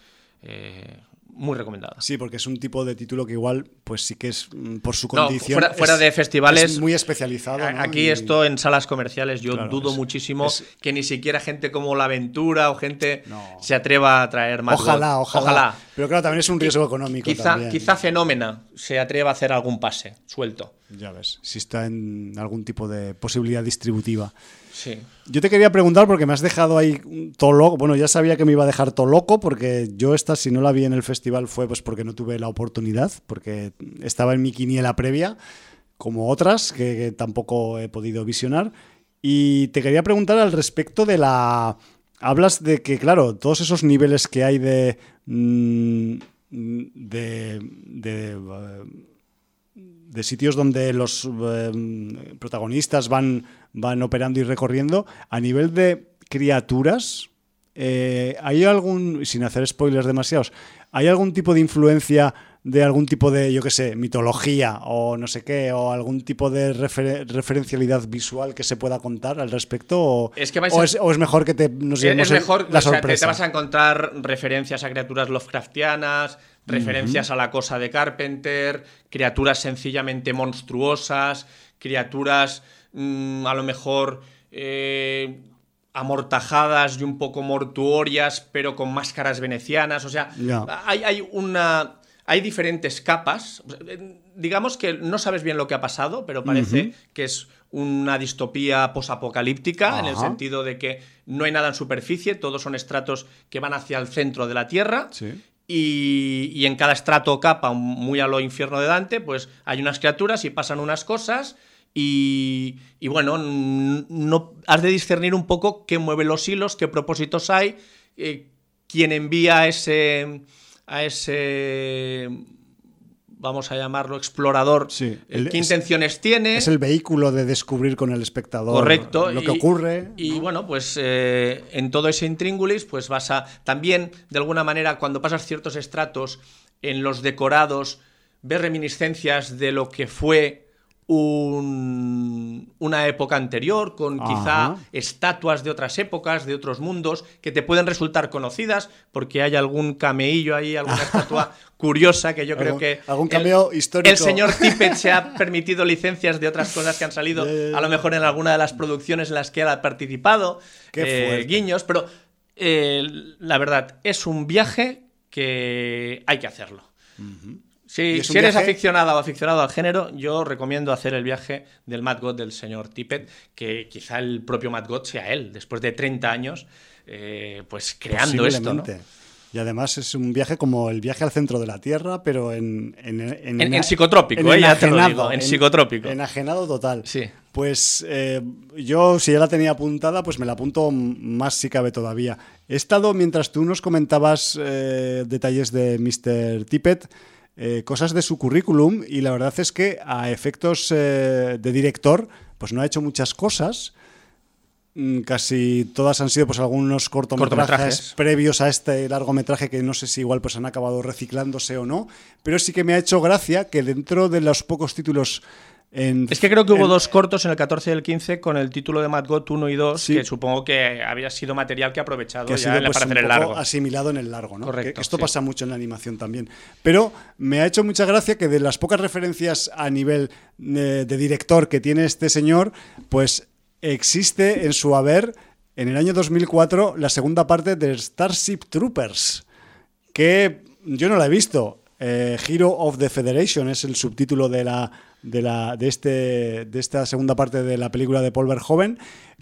eh, muy recomendada. Sí, porque es un tipo de título que igual, pues sí que es mm, por su No, condición. fuera- fuera es- de festivales- es muy especializado. ¿no? Aquí Y- esto en salas comerciales yo Claro, dudo es- muchísimo es- que ni siquiera gente como La Aventura o gente No. se atreva a traer más. Ojalá, God. ojalá, Pero claro, también es un riesgo económico. Quizá, también. quizá Fenómena se atreva a hacer algún pase suelto. Ya ves, si está en algún tipo de posibilidad distributiva. Sí. Yo te quería preguntar porque me has dejado ahí todo loco. Bueno, ya sabía que me iba a dejar todo loco porque yo esta, si no la vi en el festival, fue pues porque no tuve la oportunidad, porque estaba en mi quiniela previa, como otras que, tampoco he podido visionar. Y te quería preguntar al respecto de la... Hablas de que, claro, todos esos niveles que hay de... mm, de, de de sitios donde los eh, protagonistas van, van operando y recorriendo, a nivel de criaturas, eh, ¿hay algún, sin hacer spoilers demasiados, ¿hay algún tipo de influencia de algún tipo de, yo qué sé, mitología o no sé qué, o algún tipo de refer- referencialidad visual que se pueda contar al respecto? ¿O Es que vais o a- es, o es mejor que te, nos Es, llevemos es mejor, la o sea, te- sorpresa? te, vas a encontrar referencias a criaturas Lovecraftianas, referencias a la cosa de Carpenter, criaturas sencillamente monstruosas, criaturas mm, a lo mejor eh, amortajadas y un poco mortuorias, pero con máscaras venecianas. O sea, hay, hay una. Hay diferentes capas. Eh, Digamos que no sabes bien lo que ha pasado, pero parece que es una distopía posapocalíptica, en el sentido de que no hay nada en superficie, todos son estratos que van hacia el centro de la Tierra. Sí. Y, y en cada estrato o capa, muy a lo infierno de Dante, pues hay unas criaturas y pasan unas cosas. Y, y bueno, no, has de discernir un poco qué mueve los hilos, qué propósitos hay, eh, quién envía a ese, a ese, vamos a llamarlo, explorador, Sí, eh, el- qué es- intenciones tiene. Es el vehículo de descubrir con el espectador Correcto. lo y- que ocurre. Y bueno, pues eh, en todo ese intríngulis, pues vas a. También, de alguna manera, cuando pasas ciertos estratos en los decorados, ves reminiscencias de lo que fue un- una época anterior, con quizá estatuas de otras épocas, de otros mundos, que te pueden resultar conocidas, porque hay algún cameillo ahí, alguna estatua curiosa que yo creo que. algún el- cameo histórico. El señor Tippett se ha permitido licencias de otras cosas que han salido, a lo mejor en alguna de las producciones en las que él ha participado. Qué eh, guiños, pero eh, la verdad, es un viaje que hay que hacerlo. Un si eres viaje- aficionado o aficionado al género, yo recomiendo hacer el viaje del Mad God del señor Tippett, que quizá el propio Mad God sea él, después de 30 años, eh, pues creando esto. ¿no? Y además es un viaje como el viaje al centro de la Tierra, pero en... En, En- en psicotrópico, eh, ya te lo digo, en psicotrópico. Enajenado total. Sí. Pues eh, yo, si ya la tenía apuntada, pues me la apunto más si cabe todavía. He estado, mientras tú nos comentabas eh, detalles de Mr. Tippett, eh, cosas de su currículum, y la verdad es que a efectos eh, de director, pues no ha hecho muchas cosas. Mm, Casi todas han sido pues algunos cortometrajes, Cortometrajes. previos a este largometraje que no sé si igual pues han acabado reciclándose o no, pero sí que me ha hecho gracia que dentro de los pocos títulos en- Es que creo que hubo en- dos cortos en el 14 y el 15 con el título de Mad God 1 y 2, Sí. que supongo que había sido material que ha aprovechado que ha ya sido en la- pues, para hacer el largo. asimilado en el largo, ¿no? Correcto, Que esto sí. pasa mucho en la animación también. Pero me ha hecho mucha gracia que de las pocas referencias a nivel eh, de director que tiene este señor, pues existe en su haber en el año 2004 la segunda parte de Starship Troopers, que yo no la he visto. Eh, Hero of the Federation es el subtítulo de la de la de este de esta segunda parte de la película de Paul Verhoeven.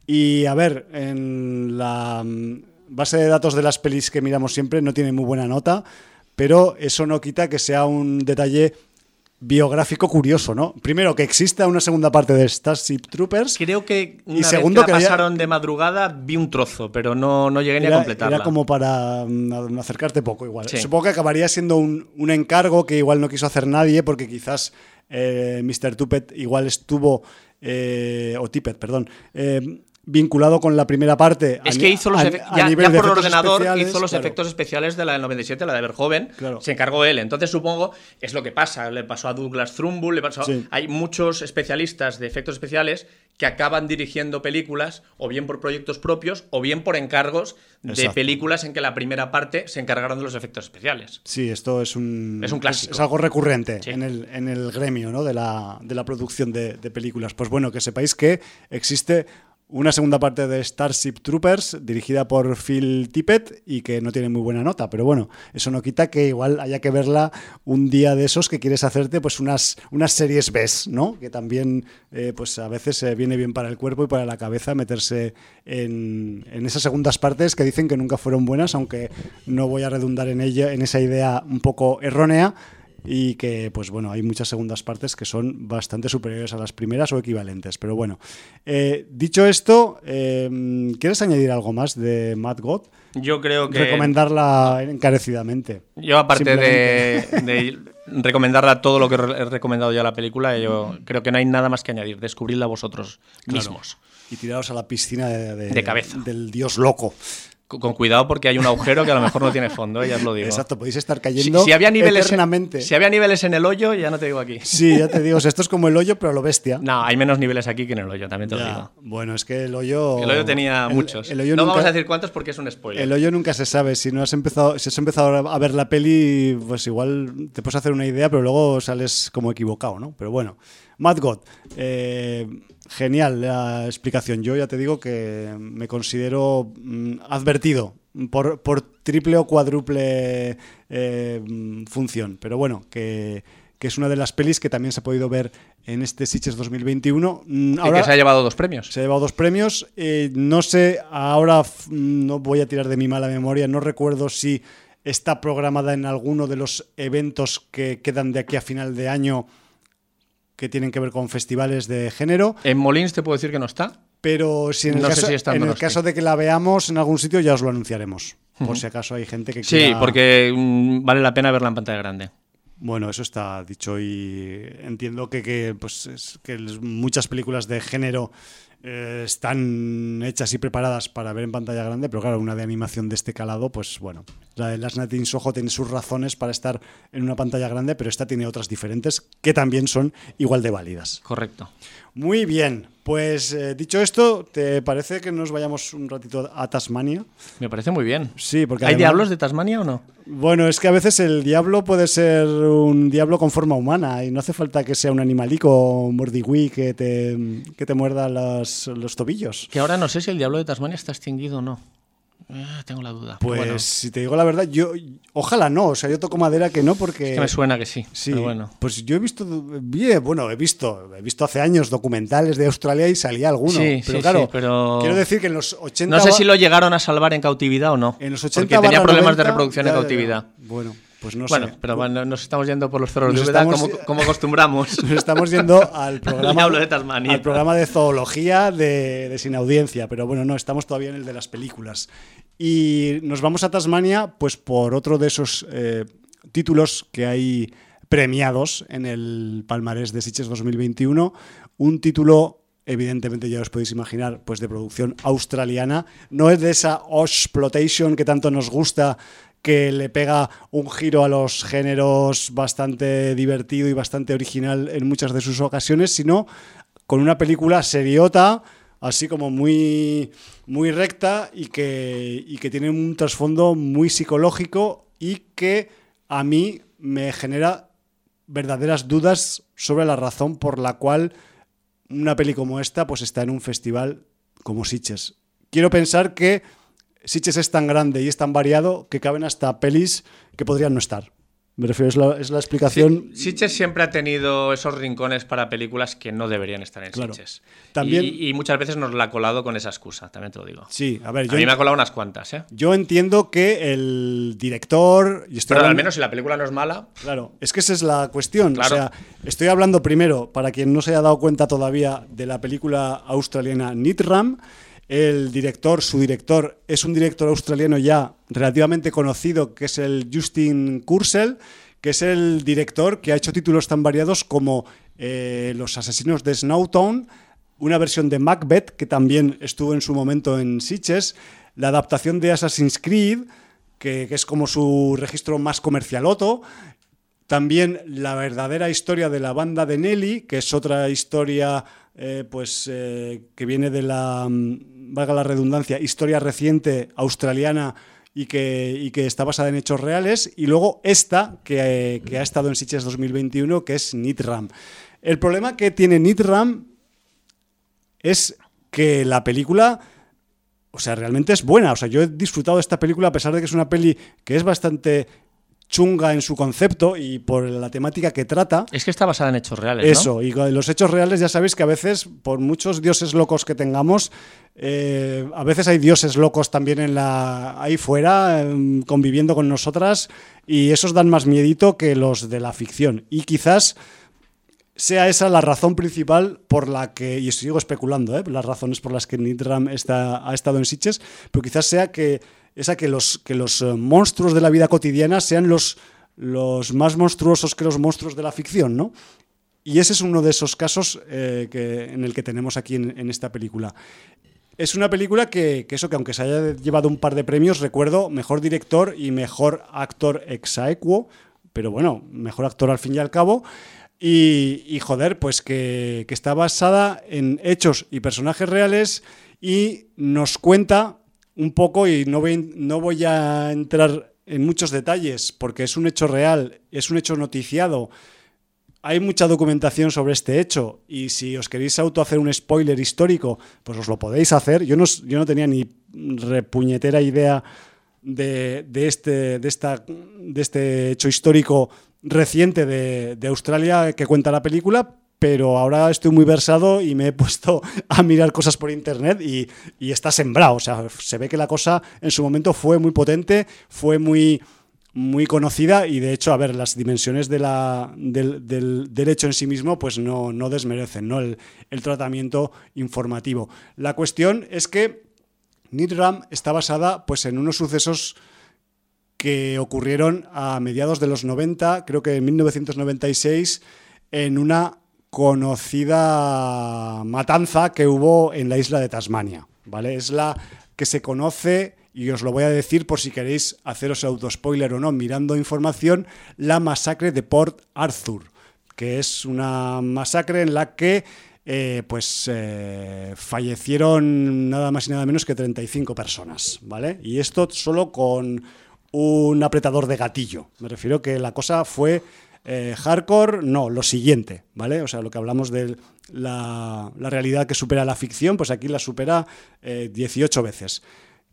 Y a ver en la mm, base de datos de las pelis que miramos siempre no tiene muy buena nota pero eso no quita que sea un detalle biográfico curioso, ¿no? Primero, que exista una segunda parte de Starship Troopers. Creo que una Y vez segundo, que la pasaron de madrugada vi un trozo, pero no, no llegué ni a completarla. era como para mm, acercarte poco igual. Sí. Supongo que acabaría siendo un, un encargo que igual no quiso hacer nadie porque quizás eh, Mr. Tuppet igual estuvo, eh, o Tippet, perdón, eh, vinculado con la primera parte. Es que hizo los a- a ya, nivel ya por ordenador hizo los claro. efectos especiales de la del 97, la de Verhoeven. Claro. Se encargó él. Entonces supongo es lo que pasa. Le pasó a Douglas Trumbull, le pasó. Sí. Hay muchos especialistas de efectos especiales que acaban dirigiendo películas o bien por proyectos propios o bien por encargos de Exacto. películas en que la primera parte se encargaron de los efectos especiales. Sí, esto es un, Es un clásico. Es, algo recurrente Sí. en, el, en el gremio ¿no? de, la, de la producción de, de películas. Pues bueno, que sepáis que existe una segunda parte de Starship Troopers dirigida por Phil Tippett y que no tiene muy buena nota, pero bueno, eso no quita que igual haya que verla un día de esos que quieres hacerte pues unas, unas series B, ¿no? Que también eh, pues a veces eh, viene bien para el cuerpo y para la cabeza meterse en, en esas segundas partes que dicen que nunca fueron buenas, aunque no voy a redundar en ella, en esa idea un poco errónea y que pues bueno hay muchas segundas partes que son bastante superiores a las primeras o equivalentes pero bueno Eh, dicho esto eh, quieres añadir algo más de Mad God Yo creo que. recomendarla encarecidamente Yo, aparte de, recomendarla todo lo que he recomendado ya la película, yo creo que no hay nada más que añadir. Descubridla vosotros mismos. y tiraros a la piscina de, de- De cabeza. del dios loco Con, cuidado porque hay un agujero que a lo mejor no tiene fondo, eh, ya os lo digo. exacto podéis estar cayendo si había niveles, eternamente si había niveles en el hoyo, ya no te digo aquí. sí ya te digo esto es como el hoyo pero lo bestia No, hay menos niveles aquí que en el hoyo, también te lo digo. bueno es que el hoyo El hoyo tenía el- muchos. el hoyo no nunca- vamos a decir cuántos porque es un spoiler. El hoyo nunca se sabe. Si no has empezado, si has empezado a ver la peli, pues igual te puedes hacer una idea, pero luego sales como equivocado, ¿no? Pero bueno, Mad God, eh, genial la explicación. Yo ya te digo que me considero mm, advertido por, por triple o cuádruple eh, función. Pero bueno, que, que es una de las pelis que también se ha podido ver en este Sitges 2021. Mm, Y que se ha llevado dos premios. se ha llevado dos premios. Eh, no sé, ahora no voy a tirar de mi mala memoria, no recuerdo si está programada en alguno de los eventos que quedan de aquí a final de año que tienen que ver con festivales de género, En Molins te puedo decir que no está. pero si en el, No caso, si está en en el Donosti. caso de que la veamos en algún sitio ya os lo anunciaremos, por si acaso hay gente que Sí, quiera... porque mm, vale la pena verla en pantalla grande. Bueno, eso está dicho y entiendo que, que, pues, es- que muchas películas de género eh, están hechas y preparadas para ver en pantalla grande, pero claro, una de animación de este calado, pues bueno, la de Las Night in Soho tiene sus razones para estar en una pantalla grande, pero esta tiene otras diferentes que también son igual de válidas. Correcto. Muy bien, pues eh, dicho esto, ¿te parece que nos vayamos un ratito a Tasmania? Me parece muy bien. Sí, porque ¿Hay además- diablos de Tasmania o no? Bueno, es que a veces el diablo puede ser un diablo con forma humana y no hace falta que sea un animalico mordigüí que te, que te muerda los, los tobillos. Que ahora no sé si el diablo de Tasmania está extinguido o no. Ah, tengo la duda. Pues Bueno, si te digo la verdad, yo ojalá no, o sea, yo toco madera que no porque... es que me suena que sí. Sí, pero bueno. pues yo he visto, bien, bueno, he visto, he visto hace años documentales de Australia y salía alguno. Sí, pero sí, claro, pero- quiero decir que en los 80... No sé si lo llegaron a salvar en cautividad o no. en los 80 porque tenía problemas de 90, reproducción ya, en ya, ya. cautividad. Bueno, pues no bueno, sé. pero bueno, nos estamos yendo por los cerros Nos de Úbeda estamos- como, como acostumbramos. Nos estamos yendo al programa, de Tasmania. al programa de zoología de, de Sin Audiencia, pero bueno, no, estamos todavía en el de las películas. Y nos vamos a Tasmania, pues por otro de esos eh, títulos que hay premiados en el palmarés de Sitges 2021, un título evidentemente ya os podéis imaginar, pues de producción australiana, no es de esa exploitation que tanto nos gusta que le pega un giro a los géneros bastante divertido y bastante original en muchas de sus ocasiones, sino con una película seriota, así como muy, muy recta y que, y que tiene un trasfondo muy psicológico y que a mí me genera verdaderas dudas sobre la razón por la cual una peli como esta pues está en un festival como Sitges. Quiero pensar que Sitges es tan grande y es tan variado que caben hasta pelis que podrían no estar. Me refiero, es la, es la explicación. Sí, Sitges siempre ha tenido esos rincones para películas que no deberían estar en Claro. Sitges. También- Y, y muchas veces nos la ha colado con esa excusa, también te lo digo. Sí, a ver, A yo, mí me ha colado unas cuantas, ¿eh? yo entiendo que el director. Y estoy Pero al hablando- menos si la película no es mala, Claro, es que esa es la cuestión. Claro. O sea, estoy hablando primero, para quien no se haya dado cuenta todavía, de la película australiana Nitram. El director, su director, es un director australiano ya relativamente conocido, que es el Justin Kurzel, que es el director que ha hecho títulos tan variados como eh, Los asesinos de Snowtown, una versión de Macbeth, que también estuvo en su momento en Sitges, la adaptación de Assassin's Creed, que, que es como su registro más comercialoto, también la verdadera historia de la banda de Nelly, que es otra historia eh, pues eh, que viene de la, mm, valga la redundancia, historia reciente australiana y que, y que está basada en hechos reales. Y luego esta, que, eh, que ha estado en Sitges 2021, que es Nitram. El problema que tiene Nitram es que la película... O sea, realmente es buena. O sea, yo he disfrutado de esta película a pesar de que es una peli que es bastante chunga en su concepto y por la temática que trata. es que está basada en hechos reales. ¿no? Eso, y los hechos reales ya sabéis que a veces, por muchos dioses locos que tengamos, eh, a veces hay dioses locos también en la ahí fuera, em, conviviendo con nosotras, y esos dan más miedito que los de la ficción. Y quizás sea esa la razón principal por la que, y sigo especulando, ¿eh? las razones por las que Nitram está, ha estado en Sitges, pero quizás sea que esa que los, que los eh, monstruos de la vida cotidiana sean los, los más monstruosos que los monstruos de la ficción, ¿no? Y ese es uno de esos casos eh, que, en el que tenemos aquí en, esta película. Es una película que, eso, que aunque se haya llevado un par de premios, recuerdo, mejor director y mejor actor ex aequo, pero bueno, mejor actor al fin y al cabo. Y, y, joder, pues que, que está basada en hechos y personajes reales y nos cuenta un poco, y no voy, a entrar en muchos detalles, porque es un hecho real, es un hecho noticiado, hay mucha documentación sobre este hecho y si os queréis auto hacer un spoiler histórico, pues os lo podéis hacer. Yo no, tenía ni repuñetera idea de, de este, de, esta, de este hecho histórico reciente de Australia que cuenta la película, pero ahora estoy muy versado y me he puesto a mirar cosas por internet y, está sembrado. O sea, se ve que la cosa en su momento fue muy potente, fue muy, muy conocida y de hecho, a ver, las dimensiones del, del, hecho en sí mismo pues no, no desmerecen ¿no? El, el, tratamiento informativo. La cuestión es que Nitram está basada pues, en unos sucesos que ocurrieron a mediados de los 90, creo que en 1996, en una conocida matanza que hubo en la isla de Tasmania. ¿vale? Es la que se conoce, y os lo voy a decir por si queréis haceros autospoiler o no, mirando información, la masacre de Port Arthur, que es una masacre en la que eh, pues eh, fallecieron nada más y nada menos que 35 personas, ¿vale? Y esto solo con un apretador de gatillo. Me refiero que la cosa fue eh, hardcore, no, lo siguiente, ¿vale? O sea, lo que hablamos de la, la realidad que supera la ficción, pues aquí la supera 18 veces.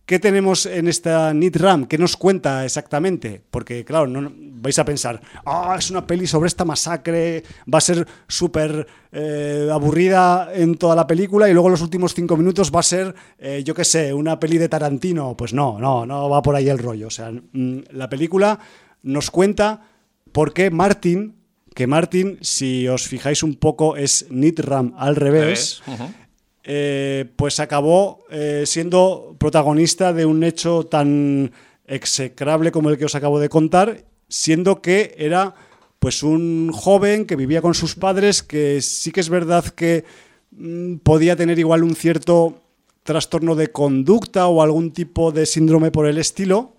¿Qué tenemos en esta Nitram? ¿Qué nos cuenta exactamente? Porque, claro, no, vais a pensar, ah, oh, es una peli sobre esta masacre, va a ser súper eh, aburrida en toda la película y luego los últimos cinco minutos va a ser, eh, yo qué sé, una peli de Tarantino. Pues no, no, no va por ahí el rollo. O sea, mmm, la película nos cuenta por qué Martin, que Martin, si os fijáis un poco, es Nitram al revés. Uh -huh. Eh, pues acabó eh, siendo protagonista de un hecho tan execrable como el que os acabo de contar, siendo que era pues un joven que vivía con sus padres, que sí que es verdad que mmm, podía tener igual un cierto trastorno de conducta o algún tipo de síndrome por el estilo,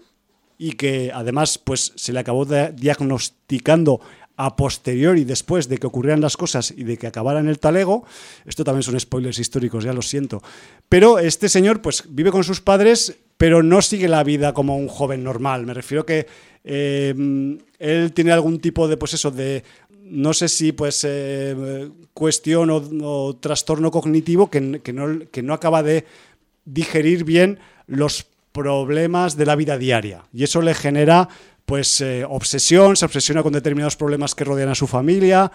y que además pues se le acabó diagnosticando a posteriori después de que ocurrieran las cosas y de que acabara en el talego. Esto también son spoilers históricos, ya lo siento. Pero este señor pues vive con sus padres, pero no sigue la vida como un joven normal. Me refiero que eh, él tiene algún tipo de pues eso de no sé si pues eh, cuestión o, o trastorno cognitivo que, que no, que no acaba de digerir bien los problemas de la vida diaria. Y eso le genera pues eh, obsesión, se obsesiona con determinados problemas que rodean a su familia,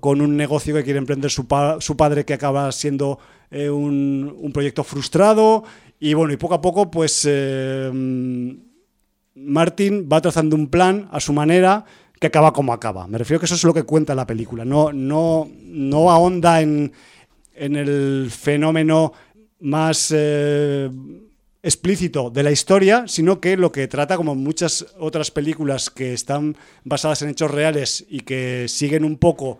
con un negocio que quiere emprender su, su padre que acaba siendo eh, un, un proyecto frustrado. Y bueno, y poco a poco pues eh, Martin va trazando un plan a su manera que acaba como acaba. Me refiero que eso es lo que cuenta la película. No, no, no ahonda en, en el fenómeno más explícito de la historia, sino que lo que trata, como muchas otras películas que están basadas en hechos reales y que siguen un poco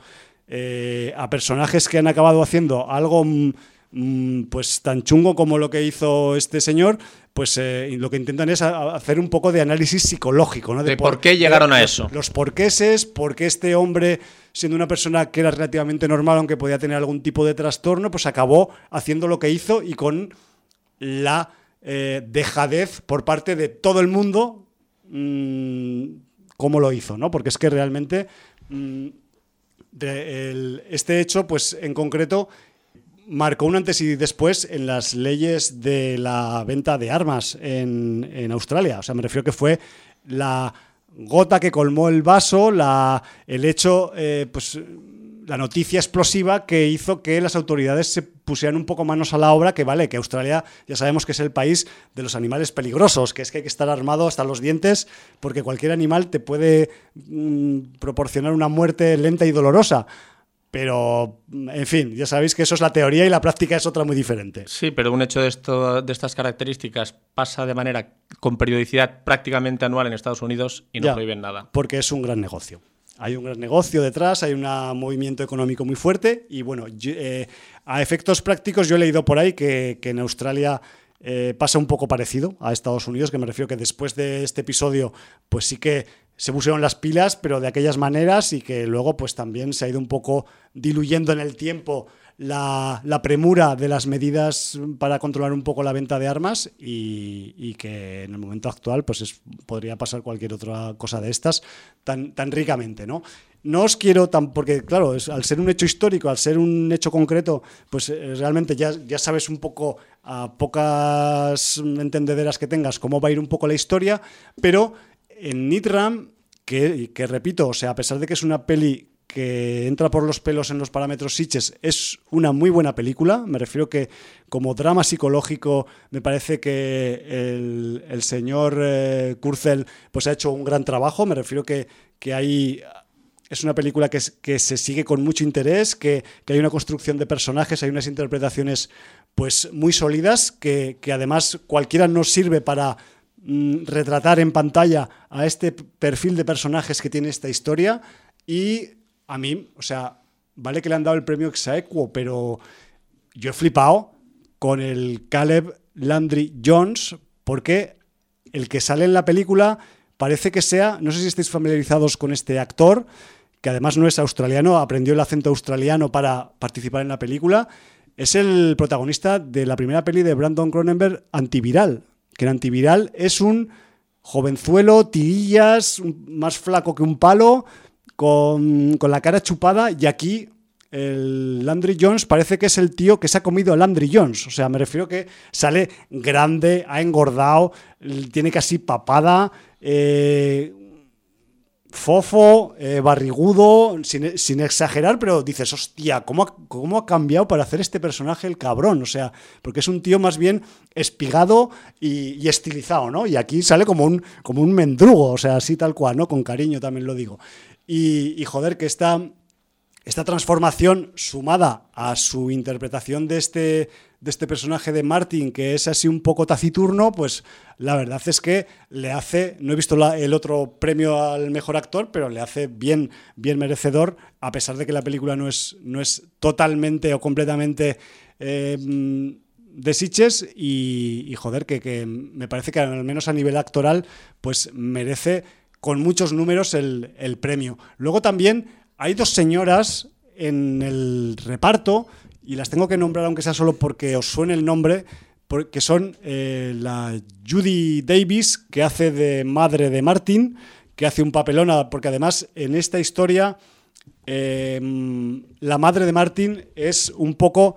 eh, a personajes que han acabado haciendo algo mm, mm, pues tan chungo como lo que hizo este señor, pues eh, lo que intentan es a- a hacer un poco de análisis psicológico, ¿no? De por qué llegaron a eso. Los porqueses, por qué este hombre, siendo una persona que era relativamente normal, aunque podía tener algún tipo de trastorno, pues acabó haciendo lo que hizo y con la eh, dejadez por parte de todo el mundo mm, cómo lo hizo, ¿no? Porque es que realmente mm, este hecho, pues en concreto, marcó un antes y después en las leyes de la venta de armas en, en Australia. O sea, me refiero que fue la gota que colmó el vaso, la, el hecho, eh, pues la noticia explosiva que hizo que las autoridades se pusieran un poco manos a la obra, que vale, que Australia ya sabemos que es el país de los animales peligrosos, que es que hay que estar armado hasta los dientes, porque cualquier animal te puede mm, proporcionar una muerte lenta y dolorosa. Pero, en fin, ya sabéis que eso es la teoría y la práctica es otra muy diferente. Sí, pero un hecho de, esto, de estas características pasa de manera con periodicidad prácticamente anual en Estados Unidos y no Ya. prohíben nada. Porque es un gran negocio. Hay un gran negocio detrás, hay un movimiento económico muy fuerte y bueno, yo- eh, a efectos prácticos yo he leído por ahí que, en Australia eh, pasa un poco parecido a Estados Unidos, que me refiero que después de este episodio pues sí que se pusieron las pilas, pero de aquellas maneras y que luego pues también se ha ido un poco diluyendo en el tiempo la, premura de las medidas para controlar un poco la venta de armas y, que en el momento actual pues es- podría pasar cualquier otra cosa de estas tan, tan ricamente, ¿no? No os quiero tan, porque claro, es- al ser un hecho histórico, al ser un hecho concreto, pues eh, realmente ya, ya sabes un poco a pocas entendederas que tengas cómo va a ir un poco la historia, pero en Nitram, que, que repito, o sea, a pesar de que es una peli que entra por los pelos en los parámetros Sitches, es una muy buena película. Me refiero que como drama psicológico me parece que el, señor eh, Kurzel pues ha hecho un gran trabajo. Me refiero que, que hay es una película que, se sigue con mucho interés, que, que hay una construcción de personajes, hay unas interpretaciones pues muy sólidas, que, que además cualquiera nos sirve para mm, retratar en pantalla a este perfil de personajes que tiene esta historia. Y a mí, o sea, vale que le han dado el premio Exaequo, pero yo he flipado con el Caleb Landry Jones, porque el que sale en la película parece que sea, no sé si estáis familiarizados con este actor, que además no es australiano, aprendió el acento australiano para participar en la película. Es el protagonista de la primera peli de Brandon Cronenberg, Antiviral, que en Antiviral es un jovenzuelo, tirillas, más flaco que un palo, con, con la cara chupada, y aquí el Landry Jones parece que es el tío que se ha comido a Landry Jones. O sea, me refiero que sale grande, ha engordado, tiene casi papada, eh, fofo, eh, barrigudo, sin, sin exagerar, pero dices, hostia, ¿cómo ha, ¿cómo ha cambiado para hacer este personaje el cabrón? O sea, porque es un tío más bien espigado y, y estilizado, ¿no? Y aquí sale como un, como un mendrugo, o sea, así tal cual, ¿no? Con cariño también lo digo. Y, joder, que esta, esta transformación sumada a su interpretación de este, de este personaje de Martin, que es así un poco taciturno, pues la verdad es que le hace, no he visto el otro premio al mejor actor, pero le hace bien, bien merecedor, a pesar de que la película no es, no es totalmente o completamente... mm, de Sitges. Y, joder, que me parece que al menos a nivel actoral, pues merece con muchos números el, el premio. Luego también hay dos señoras en el reparto, y las tengo que nombrar aunque sea solo porque os suene el nombre, que son eh, la Judy Davis, que hace de madre de Martin, que hace un papelón, porque además en esta historia eh, la madre de Martin es un poco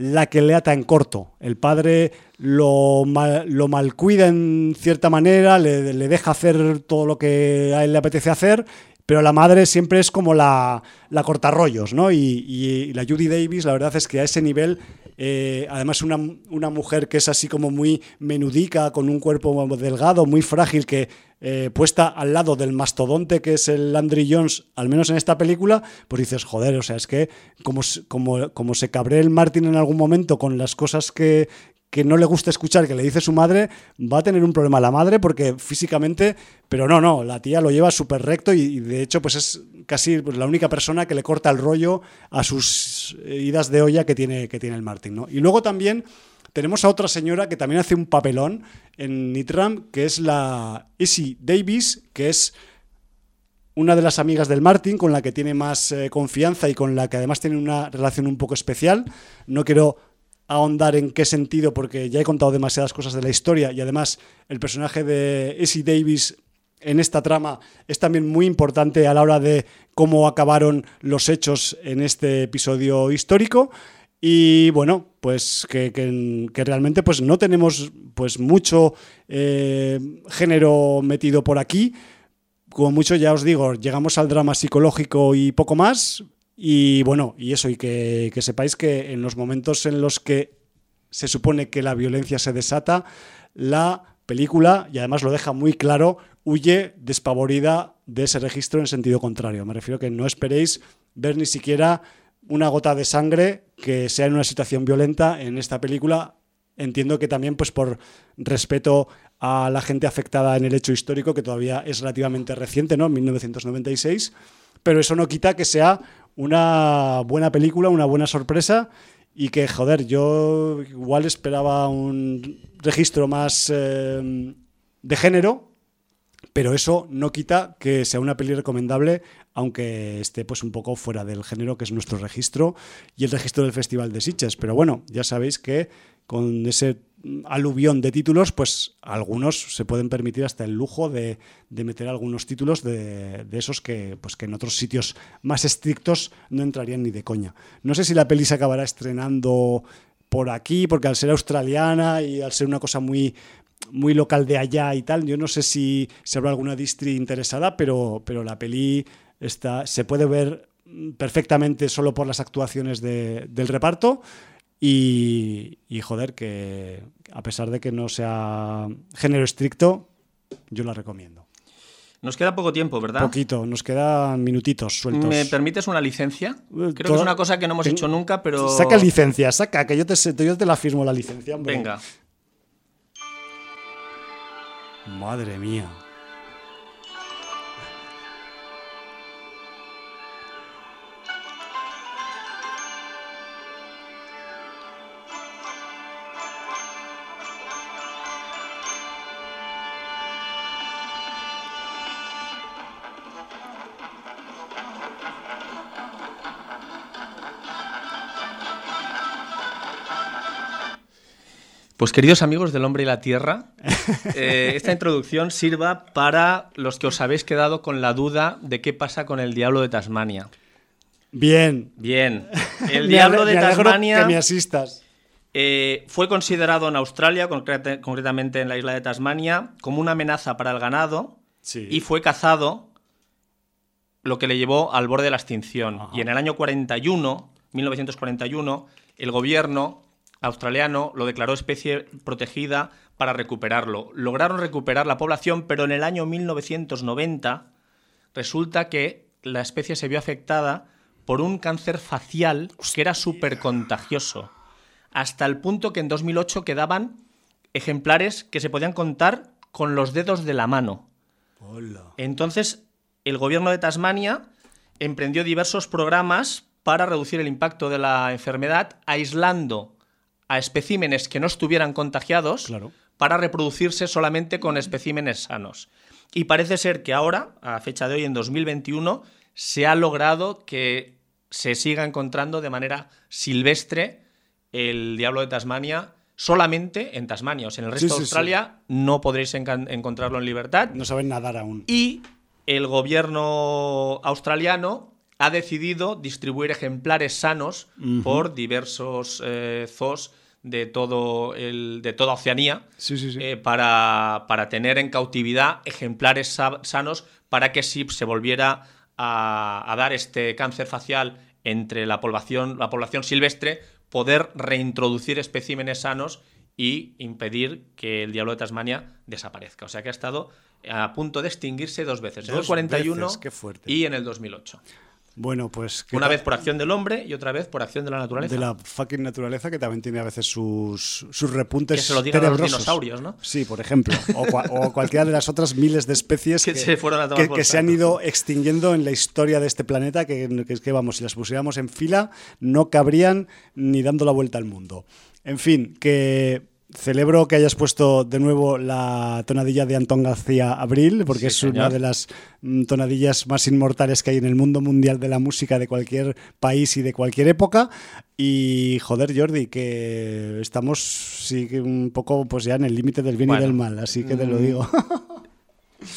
la que le ata en corto. El padre lo, mal, lo malcuida en cierta manera, le, le, deja hacer todo lo que a él le apetece hacer, pero la madre siempre es como la, la cortarrollos, ¿no? Y, y, la Judy Davis, la verdad es que a ese nivel, eh, además una, una, mujer que es así como muy menudica, con un cuerpo delgado, muy frágil, que eh, puesta al lado del mastodonte que es el Landry Jones, al menos en esta película, pues dices, joder, o sea, es que como, como, como se cabré el Martin en algún momento con las cosas que, que no le gusta escuchar que le dice su madre, va a tener un problema la madre porque físicamente, pero no, no, la tía lo lleva súper recto y, de hecho pues es casi pues, la única persona que le corta el rollo a sus idas de olla que tiene, que tiene el Martin. ¿no? Y luego también tenemos a otra señora que también hace un papelón en Nitram, que es la Essie Davis, que es una de las amigas del Martin con la que tiene más eh, confianza y con la que además tiene una relación un poco especial. No quiero ahondar en qué sentido porque ya he contado demasiadas cosas de la historia y además el personaje de Essie Davis en esta trama es también muy importante a la hora de cómo acabaron los hechos en este episodio histórico. Y bueno pues que, que, realmente pues no tenemos pues mucho eh, género metido por aquí. Como mucho ya os digo llegamos al drama psicológico y poco más y bueno, y eso, y que, sepáis que en los momentos en los que se supone que la violencia se desata, la película, y además lo deja muy claro, huye despavorida de ese registro en sentido contrario. Me refiero que no esperéis ver ni siquiera una gota de sangre que sea en una situación violenta en esta película. Entiendo que también pues por respeto a la gente afectada en el hecho histórico, que todavía es relativamente reciente, ¿no? 1996, pero eso no quita que sea una buena película, una buena sorpresa y que, joder, yo igual esperaba un registro más eh, de género, pero eso no quita que sea una peli recomendable, aunque esté pues un poco fuera del género que es nuestro registro y el registro del Festival de Sitges. Pero bueno, ya sabéis que con ese aluvión de títulos, pues algunos se pueden permitir hasta el lujo de, de meter algunos títulos de, de, esos que, pues que en otros sitios más estrictos no entrarían ni de coña. No sé si la peli se acabará estrenando por aquí, porque al ser australiana y al ser una cosa muy, muy local de allá y tal, yo no sé si, si habrá alguna distri interesada, pero, pero la peli está, se puede ver perfectamente solo por las actuaciones de, del reparto y, y, joder, que a pesar de que no sea género estricto, yo la recomiendo. Nos queda poco tiempo, ¿verdad? Poquito, nos quedan minutitos sueltos. ¿Me permites una licencia? Creo Toda... que es una cosa que no hemos Ten... hecho nunca, pero... Saca licencia, saca, que yo te, yo te la firmo la licencia. Hombre. Venga. Madre mía. Pues queridos amigos del hombre y la tierra, eh, esta introducción sirva para los que os habéis quedado con la duda de qué pasa con el diablo de Tasmania. Bien. Bien. El diablo de Tasmania... Que me asistas. Eh, fue considerado en Australia, concreta, concretamente en la isla de Tasmania, como una amenaza para el ganado sí. y fue cazado, lo que le llevó al borde de la extinción. Ajá. Y en el año 41, 1941, el gobierno australiano lo declaró especie protegida para recuperarlo. Lograron recuperar la población, pero en el año 1990 resulta que la especie se vio afectada por un cáncer facial que era súper contagioso, hasta el punto que en 2008 quedaban ejemplares que se podían contar con los dedos de la mano. Hola. Entonces, el gobierno de Tasmania emprendió diversos programas para reducir el impacto de la enfermedad, aislando a especímenes que no estuvieran contagiados Claro. para reproducirse solamente con especímenes sanos. Y parece ser que ahora, a fecha de hoy, en 2021, se ha logrado que se siga encontrando de manera silvestre el diablo de Tasmania solamente en Tasmania. O sea, en el resto sí, de Australia no podréis encontrarlo en libertad. No saben nadar aún. Y el gobierno australiano ha decidido distribuir ejemplares sanos por diversos eh, zoos de, todo el, de toda Oceanía Sí, sí, sí. eh, para, para tener en cautividad ejemplares sa- sanos para que si se volviera a, a dar este cáncer facial entre la población, la población silvestre, poder reintroducir especímenes sanos y impedir que el diablo de Tasmania desaparezca. O sea que ha estado a punto de extinguirse dos veces, en el Dos 41 veces, y en el 2008. Bueno, pues... ¿qué Una vez por acción del hombre y otra vez por acción de la naturaleza. de la fucking naturaleza que también tiene a veces sus, sus repuntes Que se lo digan a los dinosaurios, ¿no? Sí, por ejemplo. O, cua- o cualquiera de las otras miles de especies Que se fueron a tomar que- por que se saco. han ido extinguiendo en la historia de este planeta, que, que es que, vamos, si las pusiéramos en fila, no cabrían ni dando la vuelta al mundo. En fin, que celebro que hayas puesto de nuevo la tonadilla de Antón García Abril, porque Sí, es una señor. de las mm, tonadillas más inmortales que hay en el mundo mundial de la música de cualquier país y de cualquier época. Y joder, Jordi, que estamos sí, un poco pues ya en el límite del bien Bueno. y del mal, así que te lo Mm. digo.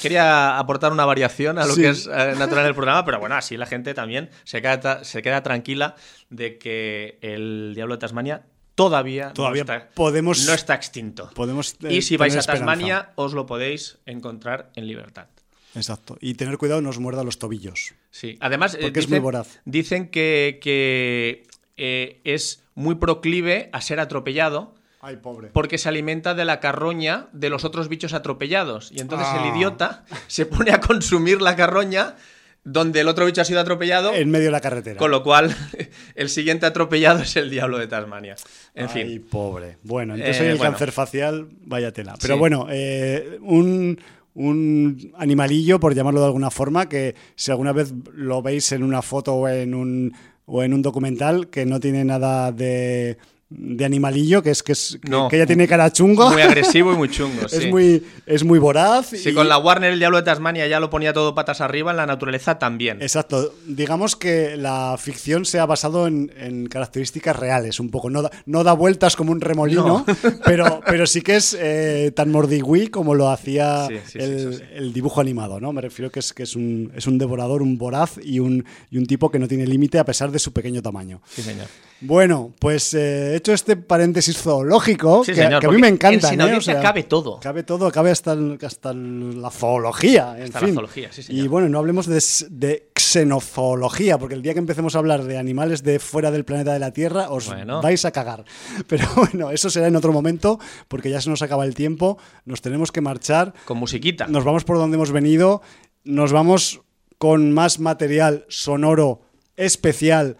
Quería aportar una variación a lo Sí. que es eh, natural del programa, pero bueno, así la gente también se queda, se queda tranquila de que el Diablo de Tasmania todavía, Todavía no, está, podemos- no está extinto. Podemos eh, y si vais a esperanza. Tasmania, os lo podéis encontrar en libertad. Exacto. Y tener cuidado no os muerda los tobillos. Sí, además eh, Porque es dicen, muy voraz. dicen que, que, eh, es muy proclive a ser atropellado Ay, pobre. porque se alimenta de la carroña de los otros bichos atropellados. Y entonces Ah. el idiota se pone a consumir la carroña donde el otro bicho ha sido atropellado, En medio de la carretera. con lo cual el siguiente atropellado es el diablo de Tasmania. En Ay, fin, pobre. Bueno, entonces Eh, el bueno. cáncer facial, vaya tela. Pero Sí. bueno, eh, un, un animalillo, por llamarlo de alguna forma, que si alguna vez lo veis en una foto o en un, o en un documental, que no tiene nada de, de animalillo, que es que, es, que, No. que ya tiene cara chungo. muy agresivo y muy chungo. es, muy, es muy voraz. Si y- con la Warner el diablo de Tasmania ya lo ponía todo patas arriba, en la naturaleza también. Exacto. Digamos que la ficción se ha basado en, en características reales, un poco. No da, no da vueltas como un remolino, pero, pero sí que es eh, tan mordigüí como lo hacía Sí, sí, sí, el, el dibujo animado, ¿no? Me refiero que es que es un, es un devorador, un voraz y un, y un tipo que no tiene límite a pesar de su pequeño tamaño. Sí, señor. Bueno, pues eh, hecho este paréntesis zoológico, Sí, que, señor, que a mí me encanta. en ¿eh? Sinaudiencia cabe todo. Cabe todo, cabe hasta, el- hasta el- la zoología. En Hasta la zoología, sí, señor. Y bueno, no hablemos de, de xenozoología, porque el día que empecemos a hablar de animales de fuera del planeta de la Tierra, os Bueno. vais a cagar. Pero bueno, eso será en otro momento, porque ya se nos acaba el tiempo, nos tenemos que marchar. Con musiquita. Nos vamos por donde hemos venido, nos vamos con más material sonoro especial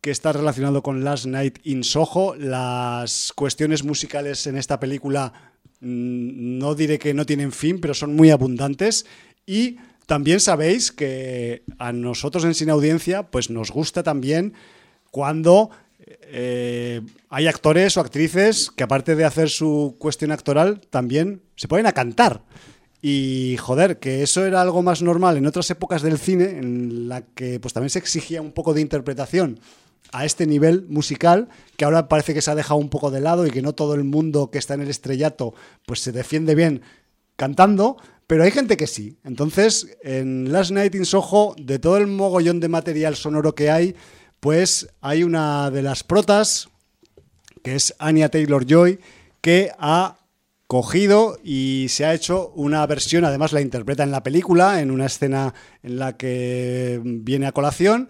que está relacionado con Last Night in Soho. Las cuestiones musicales en esta película mm, no diré que no tienen fin, pero son muy abundantes y también sabéis que a nosotros en Sin Audiencia pues nos gusta también cuando eh, hay actores o actrices que aparte de hacer su cuestión actoral también se ponen a cantar. Y joder, que eso era algo más normal en otras épocas del cine, en la que pues también se exigía un poco de interpretación a este nivel musical, que ahora parece que se ha dejado un poco de lado y que no todo el mundo que está en el estrellato pues se defiende bien cantando, pero hay gente que sí. Entonces, en Last Night in Soho, de todo el mogollón de material sonoro que hay, pues hay una de las protas, que es Anya Taylor Joy, que ha cogido y se ha hecho una versión, además la interpreta en la película, en una escena en la que viene a colación,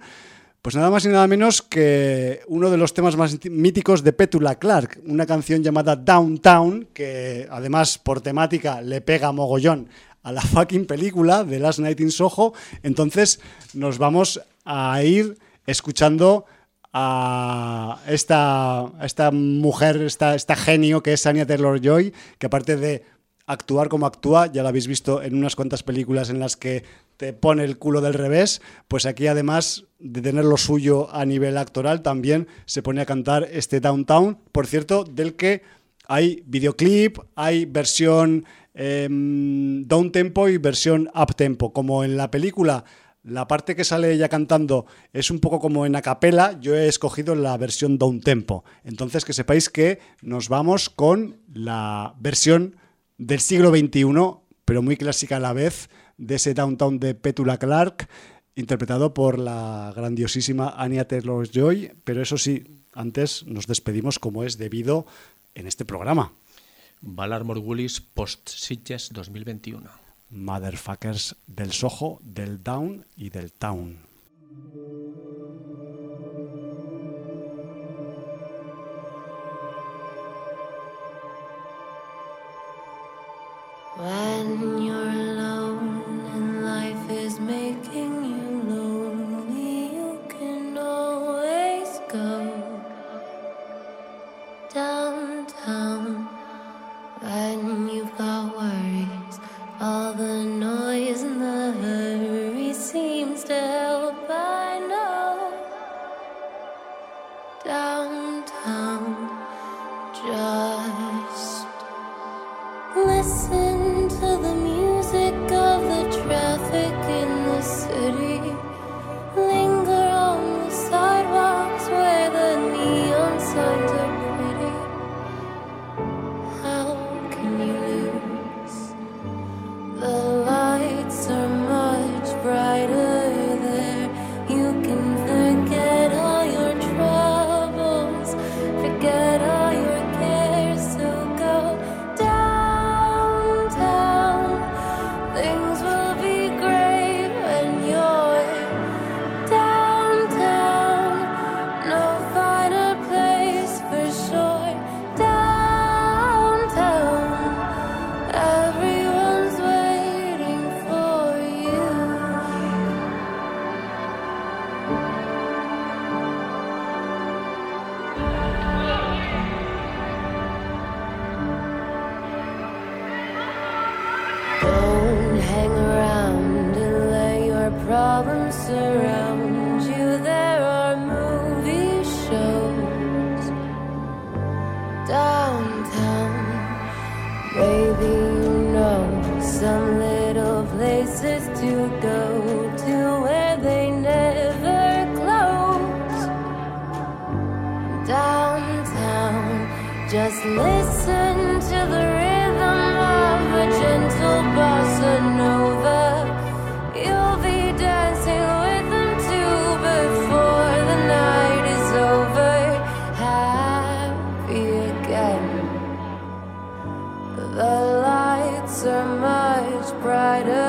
pues nada más y nada menos que uno de los temas más míticos de Petula Clark, una canción llamada Downtown, que además por temática le pega mogollón a la fucking película de Last Night in Soho. Entonces nos vamos a ir escuchando a esta, esta mujer, esta, esta genio que es Anya Taylor Joy, que aparte de actuar como actúa, ya la habéis visto en unas cuantas películas en las que te pone el culo del revés, pues aquí además de tener lo suyo a nivel actoral, también se pone a cantar este Downtown, por cierto, del que hay videoclip, hay versión eh, down tempo y versión up tempo, como en la película. La parte que sale ella cantando es un poco como en acapela, yo he escogido la versión down tempo. Entonces que sepáis que nos vamos con la versión del siglo XXI, pero muy clásica a la vez, de ese downtown de Petula Clark, interpretado por la grandiosísima Anya Taylor-Joy. Pero eso sí, antes nos despedimos como es debido en este programa. Valar Morgulis Post Sitges 2021. Motherfuckers del Soho, del Down y del Town. When you're are much brighter